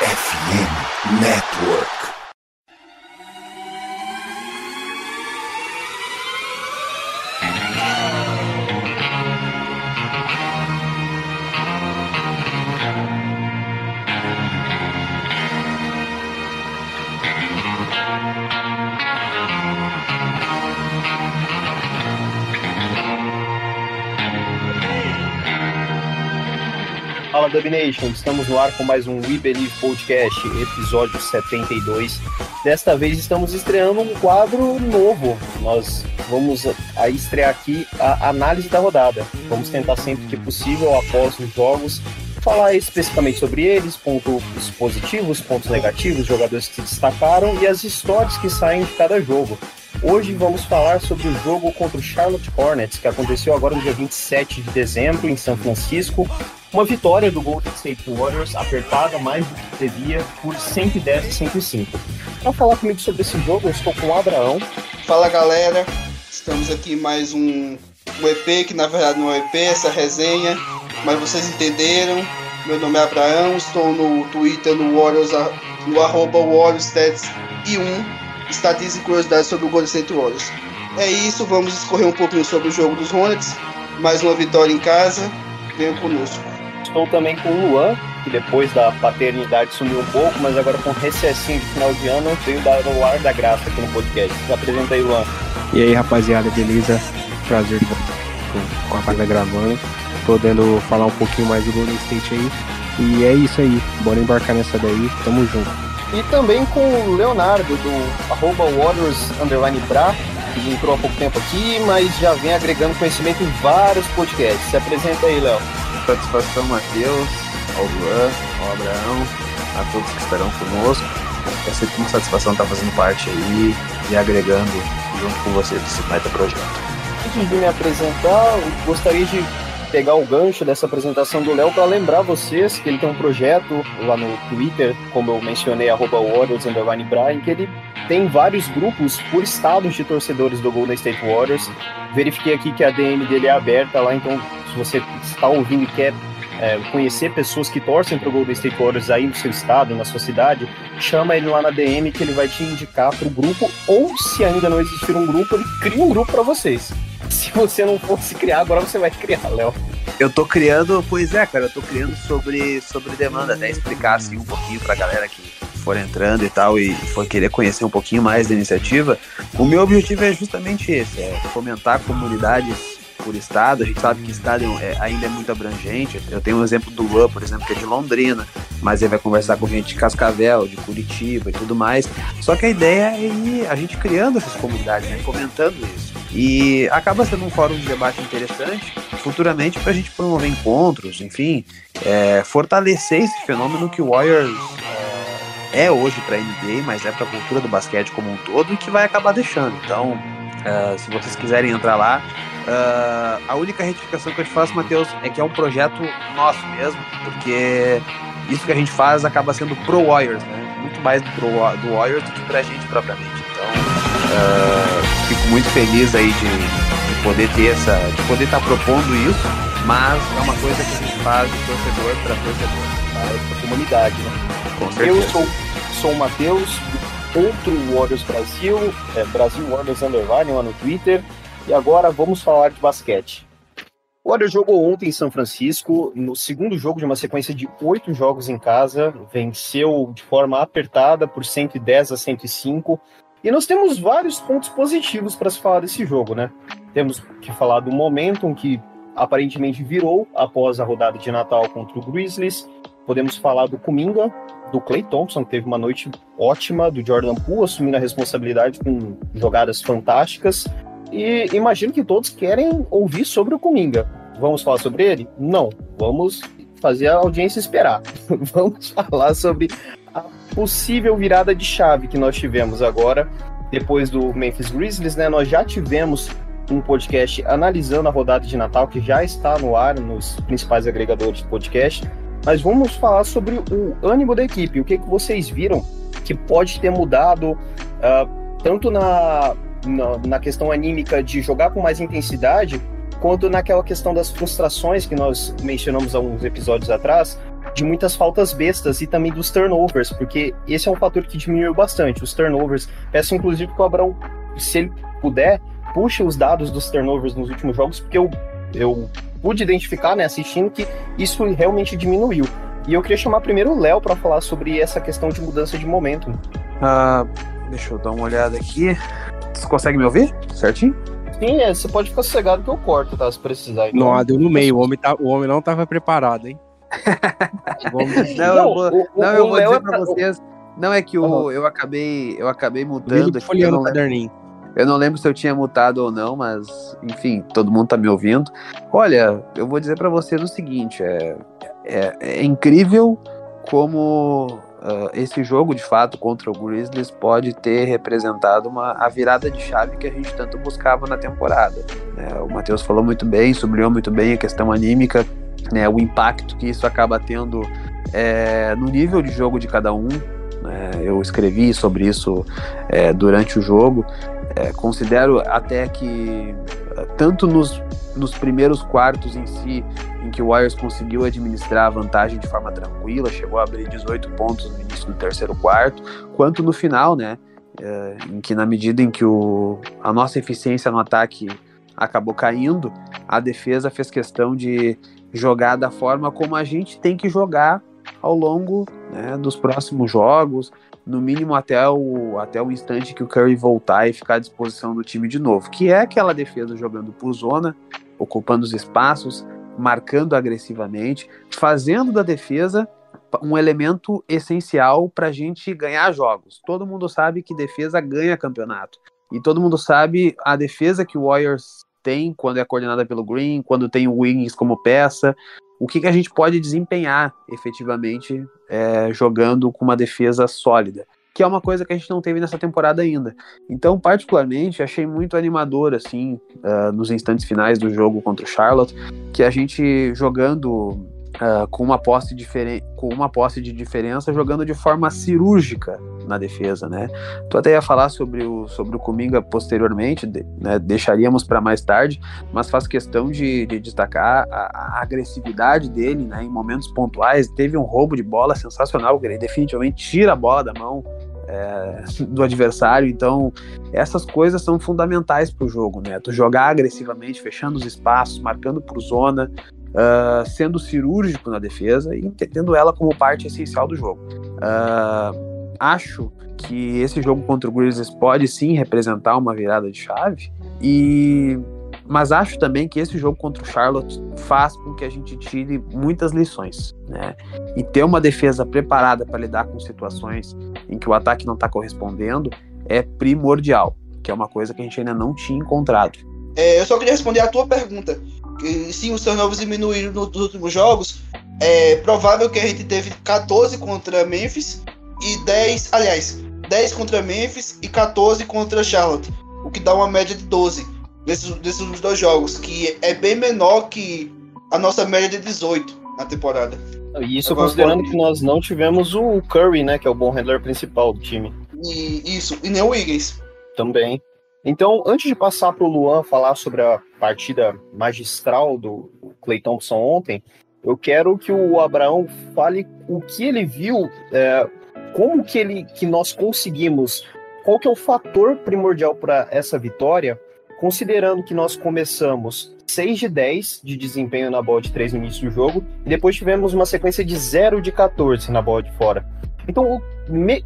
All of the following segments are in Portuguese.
FM Network. Domination, estamos no ar com mais um We Believe Podcast, episódio 72. Desta vez estamos estreando um quadro novo. Nós vamos a estrear aqui a análise da rodada. Vamos tentar sempre que possível, após os jogos, falar especificamente sobre eles, pontos positivos, pontos negativos, jogadores que se destacaram e as histórias que saem de cada jogo. Hoje vamos falar sobre o jogo contra o Charlotte Hornets, que aconteceu agora no dia 27 de dezembro em São Francisco. Uma vitória do Golden State Warriors, apertada mais do que devia, por 110 a 105. Para falar comigo sobre esse jogo, eu estou com o Abraão. Fala galera, estamos aqui mais um, um EP, que na verdade não é um EP, essa resenha, mas vocês entenderam. Meu nome é Abraão, estou no Twitter, no Warriors, no arroba WarriorsStats e 1, estatísticas e curiosidades sobre o Golden State Warriors. É isso, vamos escorrer um pouquinho sobre o jogo dos Hornets, mais uma vitória em casa, venham conosco. Estou também com o Luan, que depois da paternidade sumiu um pouco, mas agora com recessinho de final de ano veio dar o ar da graça aqui no podcast. Se apresenta aí, Luan. E aí, rapaziada, beleza? Prazer de voltar com a página gravando, podendo falar um pouquinho mais do Golden State aí. E é isso aí, bora embarcar nessa daí, tamo junto. E também com o Leonardo, do arroba Warriors Underline Bra, que entrou há pouco tempo aqui, mas já vem agregando conhecimento em vários podcasts. Se apresenta aí, Léo. Satisfação, Matheus, ao Luan, ao Abraão, a todos que estarão conosco. É sempre uma satisfação estar fazendo parte aí e agregando junto com vocês esse baita projeto. Antes de me apresentar, gostaria de pegar o gancho dessa apresentação do Léo para lembrar vocês que ele tem um projeto lá no Twitter, como eu mencionei, arroba em que ele tem vários grupos por estados de torcedores do Golden State Warriors. Verifiquei aqui que a DM dele é aberta lá, então se você está ouvindo e quer é, conhecer pessoas que torcem para o Golden State Warriors aí no seu estado, na sua cidade, chama ele lá na DM que ele vai te indicar para o grupo, ou se ainda não existir um grupo, ele cria um grupo para vocês. Se você não fosse criar, agora você vai criar, Léo. Eu tô criando, pois é, cara, eu tô criando sobre, sobre demanda, até explicar assim um pouquinho pra galera que for entrando e tal e for querer conhecer um pouquinho mais da iniciativa. O meu objetivo é justamente esse, é fomentar comunidades por estado. A gente sabe que estado é, ainda é muito abrangente. Eu tenho um exemplo do Luan, por exemplo, que é de Londrina, mas ele vai conversar com gente de Cascavel, de Curitiba e tudo mais. Só que a ideia é ir a gente criando essas comunidades, né, fomentando isso. E acaba sendo um fórum de debate interessante futuramente para a gente promover encontros, enfim, é, fortalecer esse fenômeno que o Warriors é, é hoje para a NBA, mas é para a cultura do basquete como um todo e que vai acabar deixando. Então, é, se vocês quiserem entrar lá, Uh, a única retificação que eu te faço, Matheus, é que é um projeto nosso mesmo, porque isso que a gente faz acaba sendo pro Warriors, né? Muito mais do, pro, do Warriors do que pra gente propriamente. Então, uh, fico muito feliz aí de, de, poder ter essa, de poder estar tá propondo isso, mas é uma coisa que a gente faz de torcedor para torcedor. Tá? Pra comunidade, né? Com certeza. Eu sou, sou o Matheus, outro Warriors Brasil, é, Brasil Warriors Underline lá no Twitter. E agora vamos falar de basquete. O Warriors jogou ontem em São Francisco, no segundo jogo de uma sequência de oito jogos em casa, venceu de forma apertada por 110 a 105. E nós temos vários pontos positivos para se falar desse jogo, né? Temos que falar do momentum que aparentemente virou após a rodada de Natal contra o Grizzlies. Podemos falar do Kuminga, do Clay Thompson, que teve uma noite ótima, do Jordan Poole assumindo a responsabilidade com jogadas fantásticas. E imagino que todos querem ouvir sobre o Cominga. Vamos falar sobre ele? Não. Vamos fazer a audiência esperar. Vamos falar sobre a possível virada de chave que nós tivemos agora, depois do Memphis Grizzlies, né? Nós já tivemos um podcast analisando a rodada de Natal, que já está no ar nos principais agregadores de podcast. Mas vamos falar sobre o ânimo da equipe, o que, que vocês viram que pode ter mudado, uh, tanto na na, na questão anímica de jogar com mais intensidade, quanto naquela questão das frustrações que nós mencionamos há uns episódios atrás, de muitas faltas bestas e também dos turnovers, porque esse é um fator que diminuiu bastante. Os turnovers, peço inclusive que o Abraão, se ele puder, puxe os dados dos turnovers nos últimos jogos, porque eu, eu pude identificar, né, assistindo, que isso realmente diminuiu. E eu queria chamar primeiro o Léo para falar sobre essa questão de mudança de momento. Ah, deixa eu dar uma olhada aqui. Você consegue me ouvir? Certinho? Sim, é, você pode ficar sossegado que eu corto, tá? Se precisar. Então, não, deu no meio. O homem, tá, o homem não estava preparado, hein? não, não, eu vou, o, não, eu vou dizer é pra vocês. Não é que o, eu acabei eu acabei mutando aqui. Eu não, caderninho. eu não lembro se eu tinha mutado ou não, mas enfim, todo mundo tá me ouvindo. Olha, eu vou dizer para vocês o seguinte: é, é, é incrível como uh, esse jogo de fato contra o Grizzlies pode ter representado uma, a virada de chave que a gente tanto buscava na temporada. É, o Matheus falou muito bem, sublinhou muito bem a questão anímica né, o impacto que isso acaba tendo é, no nível de jogo de cada um. Né, eu escrevi sobre isso é, durante o jogo. É, considero até que, tanto nos, nos primeiros quartos em si, em que o Warriors conseguiu administrar a vantagem de forma tranquila, chegou a abrir 18 pontos no início do terceiro quarto, quanto no final, né? É, em que na medida em que o, a nossa eficiência no ataque acabou caindo, a defesa fez questão de jogar da forma como a gente tem que jogar ao longo né, dos próximos jogos, no mínimo até o, até o instante que o Curry voltar e ficar à disposição do time de novo, que é aquela defesa jogando por zona, ocupando os espaços, marcando agressivamente, fazendo da defesa um elemento essencial para a gente ganhar jogos. Todo mundo sabe que defesa ganha campeonato. E todo mundo sabe a defesa que o Warriors tem quando é coordenada pelo Green, quando tem o Wiggins como peça, o que, que a gente pode desempenhar efetivamente é, jogando com uma defesa sólida, que é uma coisa que a gente não teve nessa temporada ainda. Então, particularmente, achei muito animador, assim, uh, nos instantes finais do jogo contra o Charlotte, que a gente jogando Uh, com uma posse com uma posse de diferença, jogando de forma cirúrgica na defesa, né? Tu até ia falar sobre o sobre o Cominga posteriormente, de, né? Deixaríamos para mais tarde, mas faz questão de, de destacar a, a, agressividade dele, né? Em momentos pontuais, teve um roubo de bola sensacional, que ele definitivamente tira a bola da mão é, do adversário. Então, essas coisas são fundamentais para o jogo, né? Tu jogar agressivamente, fechando os espaços, marcando por zona, uh, sendo cirúrgico na defesa e entendendo ela como parte essencial do jogo. Uh, acho que esse jogo contra o Grizzlies pode sim representar uma virada de chave e mas acho também que esse jogo contra o Charlotte faz com que a gente tire muitas lições, né? E ter uma defesa preparada para lidar com situações em que o ataque não está correspondendo é primordial, que é uma coisa que a gente ainda não tinha encontrado. É, eu só queria responder a tua pergunta sim, os turnovers diminuíram nos últimos jogos. É provável que a gente teve 14 contra Memphis e 10, aliás, 10 contra Memphis e 14 contra Charlotte, o que dá uma média de 12 nesses, nesses dois jogos, que é bem menor que a nossa média de 18 na temporada. E isso Agora, considerando pode... que nós não tivemos o Curry, né, que é o bom handler principal do time. E, isso, e nem o Wiggins. Também. Então, antes de passar para o Luan falar sobre a partida magistral do Clay Thompson ontem, eu quero que o Abraão fale o que ele viu, é, como que, ele, que nós conseguimos, qual que é o fator primordial para essa vitória, considerando que nós começamos 6 de 10 de desempenho na bola de 3 no início do jogo, e depois tivemos uma sequência de 0 de 14 na bola de fora. Então,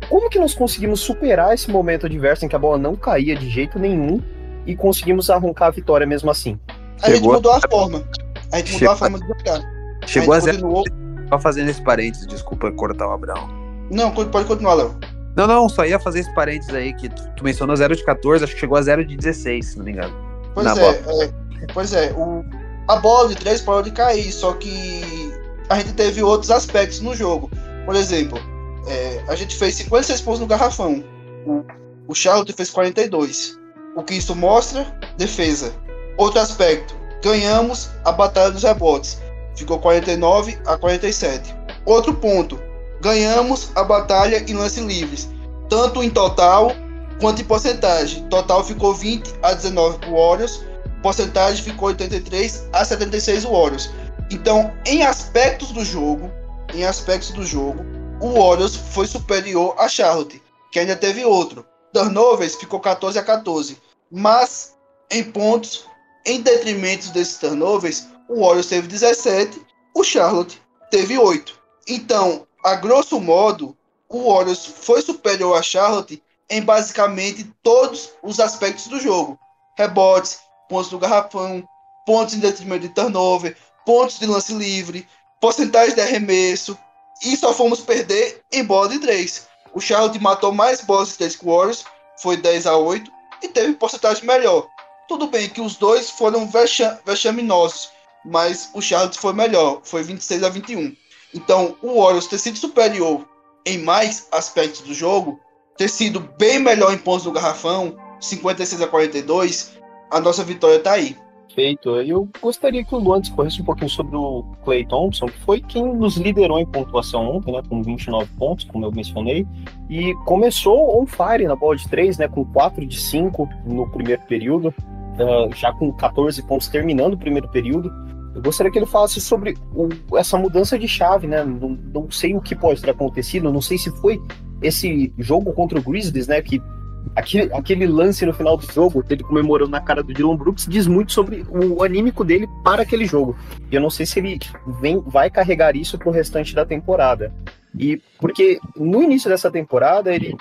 como que nós conseguimos superar esse momento adverso em que a bola não caía de jeito nenhum e conseguimos arrancar a vitória mesmo assim? A gente mudou a forma. A gente mudou a forma de jogar. Chegou a, a zero. Continuou... Só fazendo esse parênteses, desculpa cortar o Abraão. Não, pode continuar, Léo. Não, não, só ia fazer esse parênteses aí que tu, tu mencionou 0 de 14, acho que chegou a 0 de 16, se não me engano. Pois é, é, pois é, o, a bola de 3 pode cair, só que a gente teve outros aspectos no jogo. Por exemplo, é, a gente fez 56 pontos no garrafão. O, o Charlotte fez 42. O que isso mostra? Defesa. Outro aspecto. Ganhamos a batalha dos rebotes. Ficou 49 a 47. Outro ponto. Ganhamos a batalha em lance livres. Tanto em total quanto em porcentagem. Total ficou 20 a 19 para o Warriors. Porcentagem ficou 83 a 76 Warriors. Então, em aspectos do jogo, em aspectos do jogo, o Warriors foi superior a Charlotte, que ainda teve outro. Turnovers ficou 14 a 14, mas em pontos, em detrimento desses turnovers, o Warriors teve 17, o Charlotte teve 8. Então, a grosso modo, o Warriors foi superior a Charlotte em basicamente todos os aspectos do jogo: rebotes, pontos do garrafão, pontos em detrimento de turnover, pontos de lance livre, porcentagem de arremesso, e só fomos perder em bola de 3. O Charlotte matou mais bolas de 3 que o Warriors, foi 10 a 8, e teve porcentagem melhor. Tudo bem que os dois foram vexam, vexaminosos, mas o Charlotte foi melhor, foi 26 a 21. Então, o Warriors ter sido superior em mais aspectos do jogo, ter sido bem melhor em pontos do garrafão, 56 a 42, a nossa vitória está aí. Perfeito. Eu gostaria que o Luan discorresse um pouquinho sobre o Clay Thompson, que foi quem nos liderou em pontuação ontem, né, com 29 pontos, como eu mencionei, e começou on fire na bola de 3, né, com 4 de 5 no primeiro período, uh, já com 14 pontos terminando o primeiro período. Eu gostaria que ele falasse sobre o, essa mudança de chave, né? Não, não sei o que pode ter acontecido, não sei se foi esse jogo contra o Grizzlies, né? Que aquele, aquele lance no final do jogo, dele comemorando na cara do Dylan Brooks, diz muito sobre o anímico dele para aquele jogo. E eu não sei se ele vem, vai carregar isso pro restante da temporada. E porque no início dessa temporada ele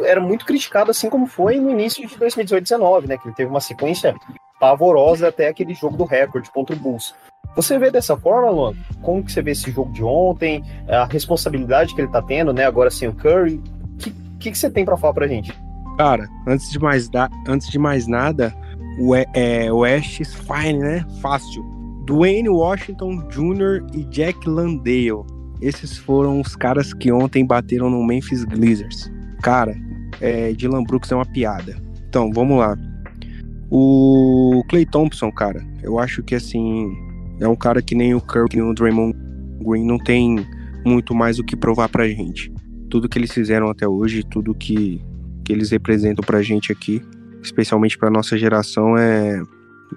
era muito criticado, assim como foi no início de 2018-19, né? Que ele teve uma sequência pavorosa até aquele jogo do recorde contra o Bulls. Você vê dessa forma, Luan? Como que você vê esse jogo de ontem? A responsabilidade que ele tá tendo, né? Agora sem o Curry. O que, que, que você tem para falar pra gente? Cara, antes de mais, da, antes de mais nada, o é, West Fine, né? Fácil. Dwayne Washington Jr. e Jack Landale. Esses foram os caras que ontem bateram no Memphis Blizzards. Cara, é, Dylan Brooks é uma piada. Então, vamos lá. O Clay Thompson, cara, eu acho que assim, é um cara que nem o Kirk e o Draymond Green não tem muito mais o que provar pra gente. Tudo que eles fizeram até hoje, tudo que eles representam pra gente aqui, especialmente pra nossa geração, é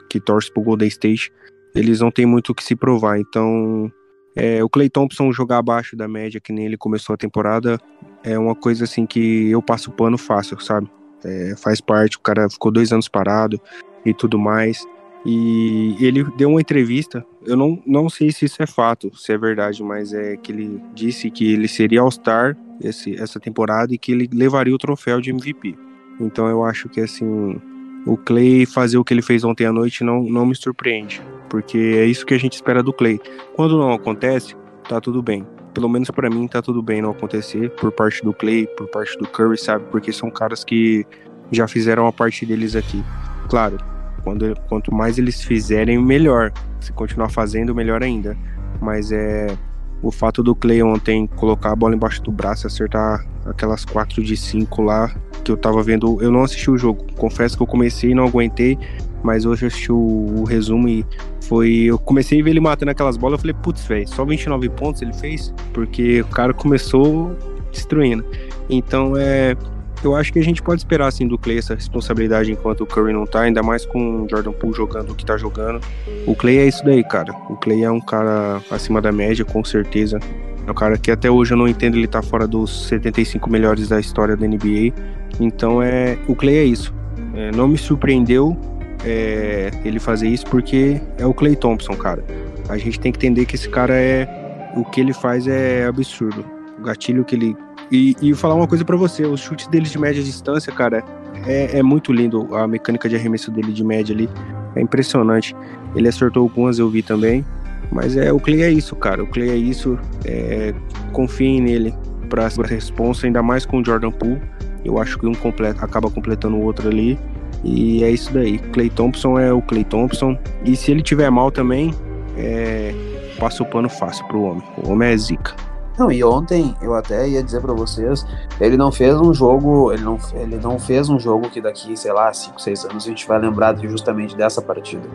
que torce pro Golden State, eles não têm muito o que se provar. Então, é, o Clay Thompson jogar abaixo da média, que nem ele começou a temporada, é uma coisa assim que eu passo pano fácil, sabe? É, faz parte, o cara ficou dois anos parado e tudo mais. E ele deu uma entrevista, eu não, não sei se isso é fato, se é verdade, mas é que ele disse que ele seria All-Star essa temporada e que ele levaria o troféu de MVP. Então eu acho que assim, o Clay fazer o que ele fez ontem à noite não, não me surpreende, porque é isso que a gente espera do Clay. Quando não acontece, tá tudo bem. Pelo menos para mim tá tudo bem não acontecer por parte do Clay, por parte do Curry, sabe? Porque são caras que já fizeram a parte deles aqui. Claro, quando, quanto mais eles fizerem, melhor. Se continuar fazendo, melhor ainda. Mas é o fato do Clay ontem colocar a bola embaixo do braço, acertar aquelas 4 de 5 lá, que eu tava vendo. Eu não assisti o jogo, confesso que eu comecei e não aguentei, mas hoje eu assisti o, o, resumo e foi. Eu comecei a ver ele matando aquelas bolas, eu falei, putz, velho, só 29 pontos ele fez? Porque o cara começou destruindo. Então é eu acho que a gente pode esperar assim do Clay essa responsabilidade enquanto o Curry não tá, ainda mais com o Jordan Poole jogando o que tá jogando. O Clay é isso daí, cara. O Clay é um cara acima da média, com certeza. É um cara que até hoje eu não entendo ele tá fora dos 75 melhores da história da NBA. Então é, o Clay é isso. É, não me surpreendeu é, ele fazer isso porque é o Clay Thompson, cara. A gente tem que entender que esse cara é o que ele faz é absurdo. O gatilho que ele e, e falar uma coisa para você, os chutes deles de média distância, cara, é, é, muito lindo a mecânica de arremesso dele de média ali. É impressionante. Ele acertou algumas, eu vi também. Mas é o Clay é isso, cara. O Clay é isso. É, confiem nele para essa responsa, ainda mais com o Jordan Poole. Eu acho que um completa, acaba completando o outro ali. E é isso daí. Clay Thompson é o Clay Thompson. E se ele tiver mal também, é, passa o pano fácil pro homem. O homem é zica. Não, e ontem eu até ia dizer para vocês, ele não fez um jogo, ele não, ele não fez um jogo que daqui, sei lá, 5, 6 anos a gente vai lembrar justamente dessa partida.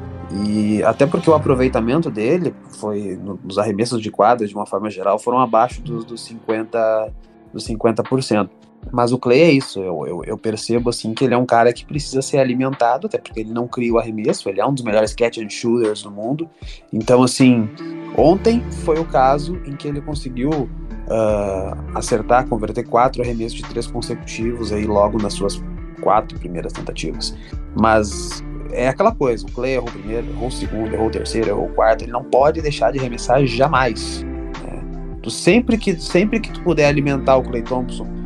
E até porque o aproveitamento dele foi nos arremessos de quadra, de uma forma geral, foram abaixo dos, dos 50 dos 50%. Mas o Clay é isso, eu, eu, eu, percebo assim que ele é um cara que precisa ser alimentado, até porque ele não cria o arremesso, ele é um dos melhores catch and shooters do mundo. Então, assim, ontem foi o caso em que ele conseguiu uh, acertar, converter quatro arremessos de três consecutivos aí logo nas suas quatro primeiras tentativas. Mas é aquela coisa, o Clay errou o primeiro, errou o segundo, errou o terceiro, errou o quarto, ele não pode deixar de arremessar jamais. Né? Tu sempre que, sempre que tu puder alimentar o Clay Thompson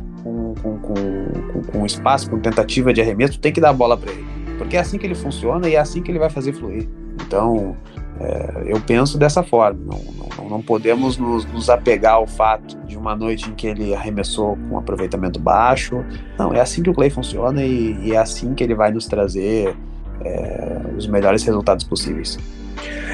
com, espaço, com tentativa de arremesso, tu tem que dar a bola para ele. Porque é assim que ele funciona e é assim que ele vai fazer fluir. Então, é, eu penso dessa forma. Não, não, não podemos nos, nos, apegar ao fato de uma noite em que ele arremessou com aproveitamento baixo. Não, é assim que o Clay funciona e, e é assim que ele vai nos trazer é, os melhores resultados possíveis.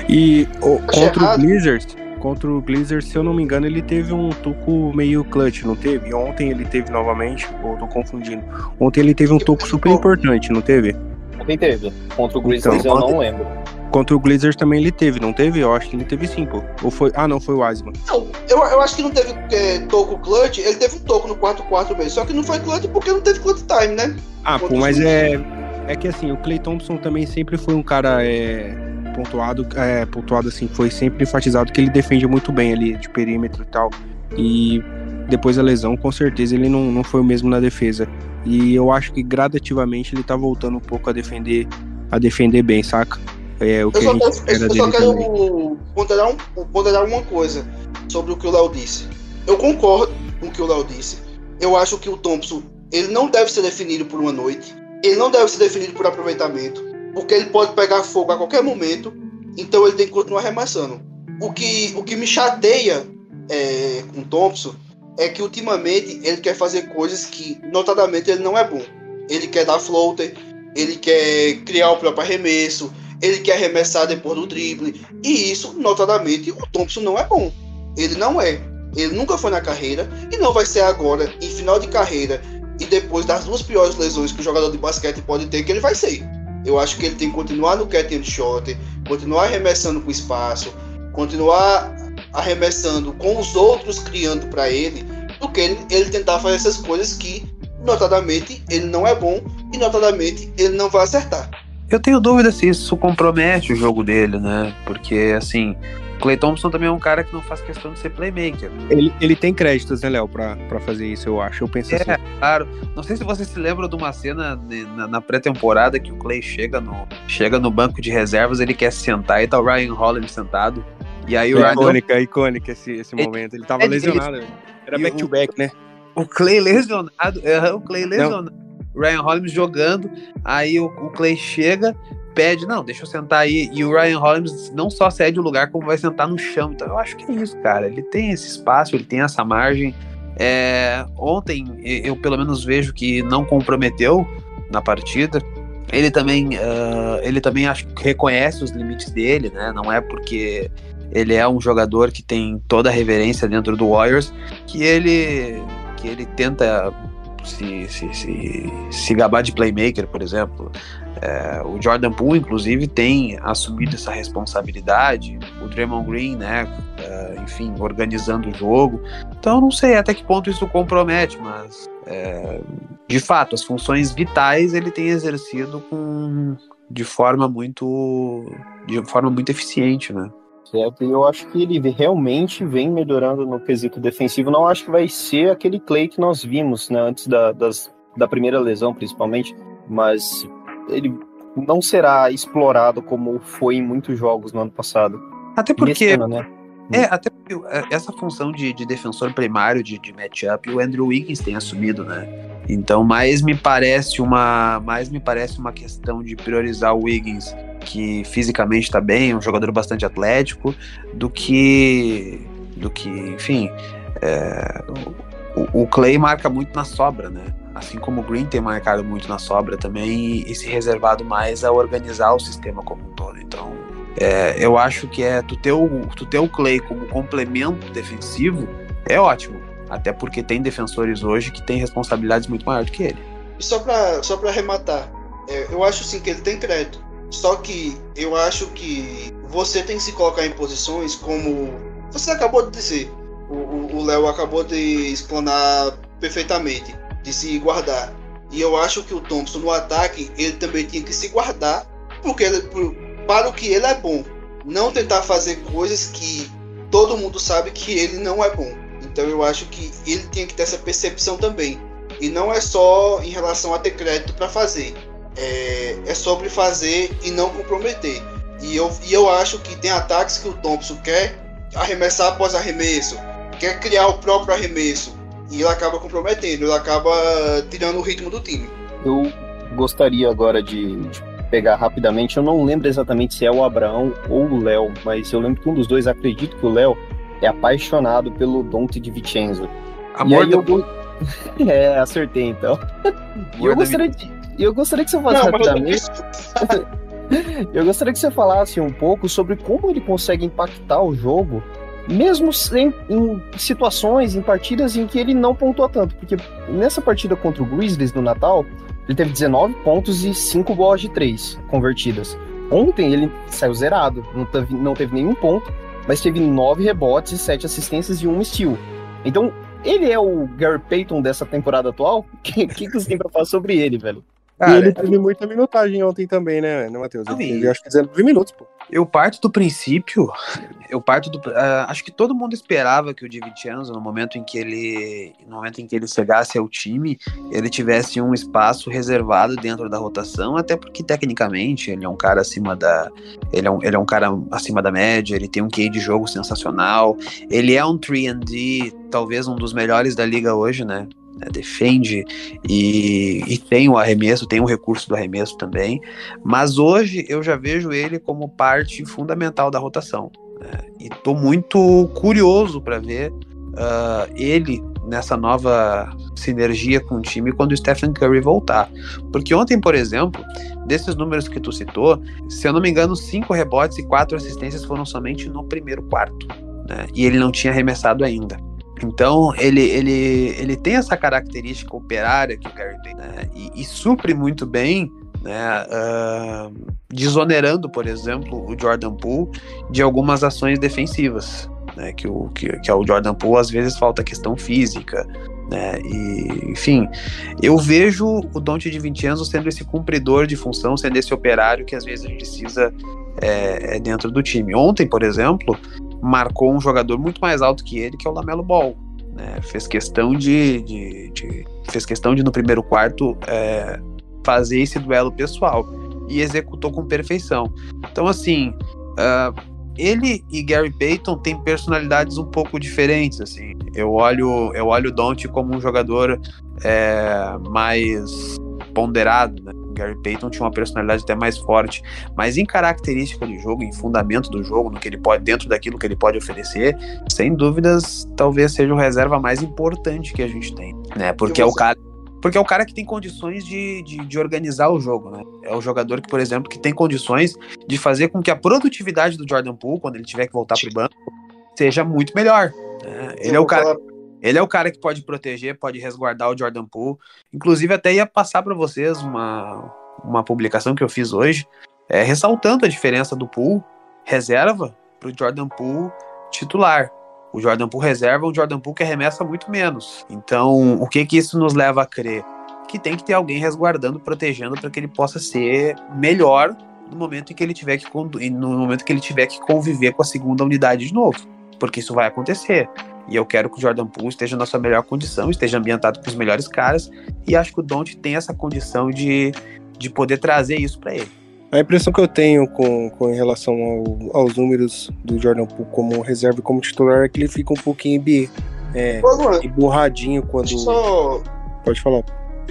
E o, contra o Blizzard, contra o Blizzard, se eu não me engano, ele teve um toco meio clutch, não teve? Ontem ele teve novamente, ou tô confundindo. Ontem ele teve um toco super importante, não teve? Ontem teve. Contra o Blizzard então, eu não lembro. Contra o Blizzard também ele teve, não teve? Eu acho que ele teve sim, pô. Ou foi. Ah, não, foi o Asman. Não, eu, eu acho que não teve é, toco clutch, ele teve um toco no 4-4 mesmo. Só que não foi clutch porque não teve clutch time, né? Ah, pô, mas é. É que assim, o Clay Thompson também sempre foi um cara é, pontuado, é, pontuado assim, foi sempre enfatizado que ele defende muito bem ali de perímetro e tal. E depois da lesão, com certeza ele não, não foi o mesmo na defesa. E eu acho que gradativamente ele tá voltando um pouco a defender, a defender bem, saca? É o que eu só, a gente quero, eu só quero ponderar, um, ponderar uma coisa sobre o que o Léo disse. Eu concordo com o que o Léo disse. Eu acho que o Thompson ele não deve ser definido por uma noite. Ele não deve ser definido por aproveitamento, porque ele pode pegar fogo a qualquer momento. Então ele tem que continuar arremessando. O que, o que me chateia é, com o Thompson é que ultimamente ele quer fazer coisas que, notadamente, ele não é bom. Ele quer dar floater, ele quer criar o próprio arremesso, ele quer arremessar depois do drible. E isso, notadamente, o Thompson não é bom. Ele não é. Ele nunca foi na carreira e não vai ser agora, em final de carreira, e depois das duas piores lesões que o jogador de basquete pode ter, que ele vai ser. Eu acho que ele tem que continuar no catch and shot, continuar arremessando com espaço, continuar arremessando com os outros criando para ele, do que ele, ele tentar fazer essas coisas que, notadamente, ele não é bom e, notadamente, ele não vai acertar. Eu tenho dúvida se isso compromete o jogo dele, né? Porque, assim, Clay Thompson também é um cara que não faz questão de ser playmaker. Ele, ele tem créditos, né, Léo, pra, pra fazer isso, eu acho. Eu penso é, assim. claro. Não sei se você se lembra de uma cena na, na pré-temporada que o Clay chega no, chega no banco de reservas, ele quer sentar e tá o Ryan Holland sentado. E aí o é Ryan... icônica, é icônica esse, esse momento. Ele tava lesionado. Ele... Era back-to-back, -back, né? O Clay lesionado, é, o Clay lesionado. Não. Ryan Holmes jogando, aí o, o Clay chega, pede, não, deixa eu sentar aí, e o Ryan Holmes não só cede o lugar, como vai sentar no chão. Então eu acho que é isso, cara. Ele tem esse espaço, ele tem essa margem. É, ontem eu pelo menos vejo que não comprometeu na partida. Ele também, uh, ele também acho que reconhece os limites dele, né? Não é porque ele é um jogador que tem toda a reverência dentro do Warriors que ele que ele tenta se, se, se, se gabar de playmaker, por exemplo. É, o Jordan Poole, inclusive, tem assumido essa responsabilidade. O Draymond Green, né? É, enfim, organizando o jogo. Então, não sei até que ponto isso compromete, mas é, de fato, as funções vitais ele tem exercido com, de forma muito de forma muito eficiente, né? Certo? E eu acho que ele realmente vem melhorando no quesito defensivo. Não acho que vai ser aquele Clay que nós vimos, né, antes da, das, da primeira lesão, principalmente, mas ele não será explorado como foi em muitos jogos no ano passado. Até porque. Ano, né? É, até porque é, essa função de, de defensor primário de, de matchup o Andrew Wiggins tem assumido, né? Então, mais me parece uma, mais me parece uma questão de priorizar o Wiggins que fisicamente está bem, um jogador bastante atlético, do que, do que, enfim, é, o, o, Clay marca muito na sobra, né? Assim como o Green tem marcado muito na sobra também e, e se reservado mais a organizar o sistema como um todo. Então, é, eu acho que é tu ter, o, tu ter o Clay como complemento defensivo é ótimo. Até porque tem defensores hoje que têm responsabilidades muito maiores do que ele. Só para só arrematar, é, eu acho sim que ele tem crédito. Só que eu acho que você tem que se colocar em posições como você acabou de dizer. O Léo acabou de explanar perfeitamente. de se guardar. E eu acho que o Thompson no ataque, ele também tinha que se guardar porque ele, para o que ele é bom. Não tentar fazer coisas que todo mundo sabe que ele não é bom. Então eu acho que ele tinha que ter essa percepção também. E não é só em relação a ter crédito para fazer. É, é sobre fazer e não comprometer. E eu, e eu acho que tem ataques que o Thompson quer arremessar após arremesso, quer criar o próprio arremesso. E ele acaba comprometendo, ele acaba tirando o ritmo do time. Eu gostaria agora de, de pegar rapidamente, eu não lembro exatamente se é o Abraão ou o Léo, mas eu lembro que um dos dois, acredito que o Léo, é apaixonado pelo Dante de Vincenzo. Amor e aí eu... é, acertei então. E eu gostaria de... eu gostaria que você falasse não, rapidamente. eu gostaria que você falasse um pouco sobre como ele consegue impactar o jogo, mesmo em, em, situações, em partidas em que ele não pontua tanto. Porque nessa partida contra o Grizzlies no Natal, ele teve 19 pontos e 5 bolas de 3 convertidas. Ontem ele saiu zerado, não teve, não teve nenhum ponto, mas teve 9 rebotes, 7 assistências e 1 steal. Então, ele é o Gary Payton dessa temporada atual? O que, que, você tem pra falar sobre ele, velho? Cara, e ele teve muita minutagem ontem também, né, né Matheus? Ele teve, acho que 19 minutos, pô. Eu parto do princípio, eu parto do. Uh, acho que todo mundo esperava que o DiVincenzo, no momento em que ele. No momento em que ele chegasse ao time, ele tivesse um espaço reservado dentro da rotação, até porque tecnicamente ele é um cara acima da. Ele é um, ele é um cara acima da média, ele tem um QI de jogo sensacional, ele é um 3D, talvez um dos melhores da liga hoje, né? Né, defende e, e, tem o arremesso, tem o recurso do arremesso também, mas hoje eu já vejo ele como parte fundamental da rotação. Né, e estou muito curioso para ver uh, ele nessa nova sinergia com o time quando o Stephen Curry voltar. Porque ontem, por exemplo, desses números que tu citou, se eu não me engano, cinco rebotes e quatro assistências foram somente no primeiro quarto. Né, e ele não tinha arremessado ainda. Então, ele, ele, ele tem essa característica operária que o Gary tem, né? e, e, supre muito bem, né? Uh, desonerando, por exemplo, o Jordan Poole de algumas ações defensivas, né? que, o, que, que Jordan Poole às vezes falta questão física, né? E, enfim, eu vejo o Dante de Vincenzo sendo esse cumpridor de função, sendo esse operário que às vezes a gente precisa é, é dentro do time. Ontem, por exemplo, marcou um jogador muito mais alto que ele, que é o Lamelo Ball. Né? Fez questão de, de, de, fez questão de no primeiro quarto é, fazer esse duelo pessoal e executou com perfeição. Então assim, uh, ele e Gary Payton têm personalidades um pouco diferentes. Assim, eu olho eu olho o Don't como um jogador é, mais ponderado, né? Gary Payton tinha uma personalidade até mais forte, mas em característica de jogo, em fundamento do jogo, no que ele pode, dentro daquilo que ele pode oferecer, sem dúvidas, talvez seja o reserva mais importante que a gente tem, né? Porque é o cara porque é o cara que tem condições de, de, de, organizar o jogo, né? É o jogador que, por exemplo, que tem condições de fazer com que a produtividade do Jordan Poole, quando ele tiver que voltar pro banco, seja muito melhor. Né? Ele é o cara. Ele é o cara que pode proteger, pode resguardar o Jordan Poole. Inclusive, até ia passar para vocês uma, uma publicação que eu fiz hoje, é, ressaltando a diferença do Poole reserva para o Jordan Poole titular. O Jordan Poole reserva é um Jordan Poole que arremessa muito menos. Então, o que que isso nos leva a crer? Que tem que ter alguém resguardando, protegendo para que ele possa ser melhor no momento em que ele tiver que no momento que ele tiver que conviver com a segunda unidade de novo, porque isso vai acontecer. E eu quero que o Jordan Poole esteja na sua melhor condição, esteja ambientado com os melhores caras. E acho que o Don't tem essa condição de, de poder trazer isso para ele. A impressão que eu tenho com, com em relação ao, aos números do Jordan Poole como reserva e como titular é que ele fica um pouquinho é, emburradinho quando. Só... Pode falar.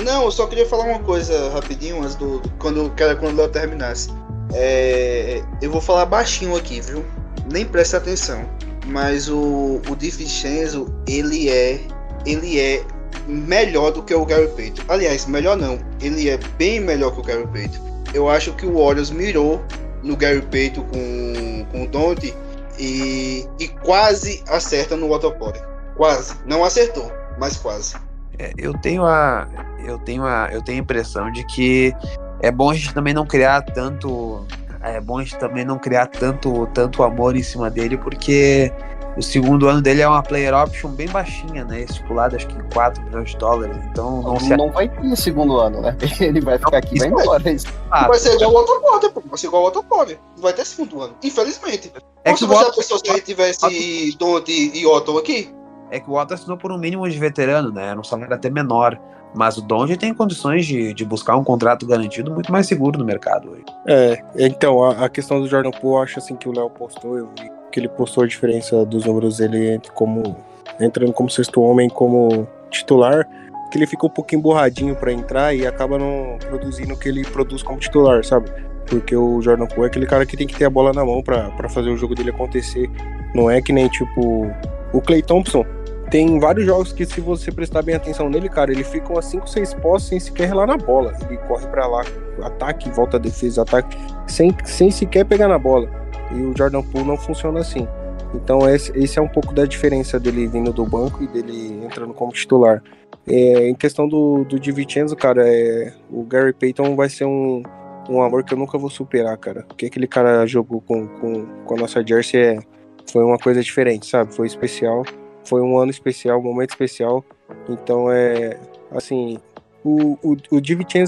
Não, eu só queria falar uma coisa rapidinho antes do, do quando, quando o Léo terminasse. É, eu vou falar baixinho aqui, viu? Nem preste atenção mas o, o Di Vincenzo, ele é ele é melhor do que o Gary Payton. Aliás, melhor não, ele é bem melhor que o Gary Payton. Eu acho que o Warriors mirou no Gary Payton com, com o Dante e, e quase acerta no Waterpore. Quase. Não acertou, mas quase. É, eu tenho a eu tenho a eu tenho a impressão de que é bom a gente também não criar tanto é bom a gente também não criar tanto, tanto amor em cima dele, porque o segundo ano dele é uma player option bem baixinha, né? Estipulado acho que em 4 milhões de dólares. Então não, Não, se não vai ter segundo ano, né? Ele vai ficar aqui e vai isso embora. Isso. Ah, Vai ser igual o Otto Porter, pô. Vai ser igual o Otto Porter. Não vai ter segundo ano. Infelizmente. É Ou que se o você pensou se a gente tivesse Don't e Otto aqui? É que o Otto assinou por um mínimo de veterano, né? Era um salário até menor. Mas o Donde tem condições de, de buscar um contrato garantido muito mais seguro no mercado hoje. É, então, a, a questão do Jordan Poole, acho assim que o Léo postou, eu vi que ele postou a diferença dos números dele como entrando como sexto homem como titular, que ele fica um pouquinho borradinho pra entrar e acaba não produzindo o que ele produz como titular, sabe? Porque o Jordan Poole é aquele cara que tem que ter a bola na mão pra fazer o jogo dele acontecer. Não é que nem tipo o Clay Thompson. Tem vários jogos que, se você prestar bem atenção nele, cara, ele fica umas 5, 6 posses sem sequer relar na bola. Ele corre pra lá, ataque, volta a defesa, ataque, sem, sem sequer pegar na bola. E o Jordan Poole não funciona assim. Então esse, esse é um pouco da diferença dele vindo do banco e dele entrando como titular. É, em questão do, do Di cara, é, o Gary Payton vai ser um, um amor que eu nunca vou superar, cara. O que aquele cara jogou com, com, com a nossa jersey é, foi uma coisa diferente, sabe? Foi especial. Foi um ano especial, um momento especial. Então é, assim, o, o, o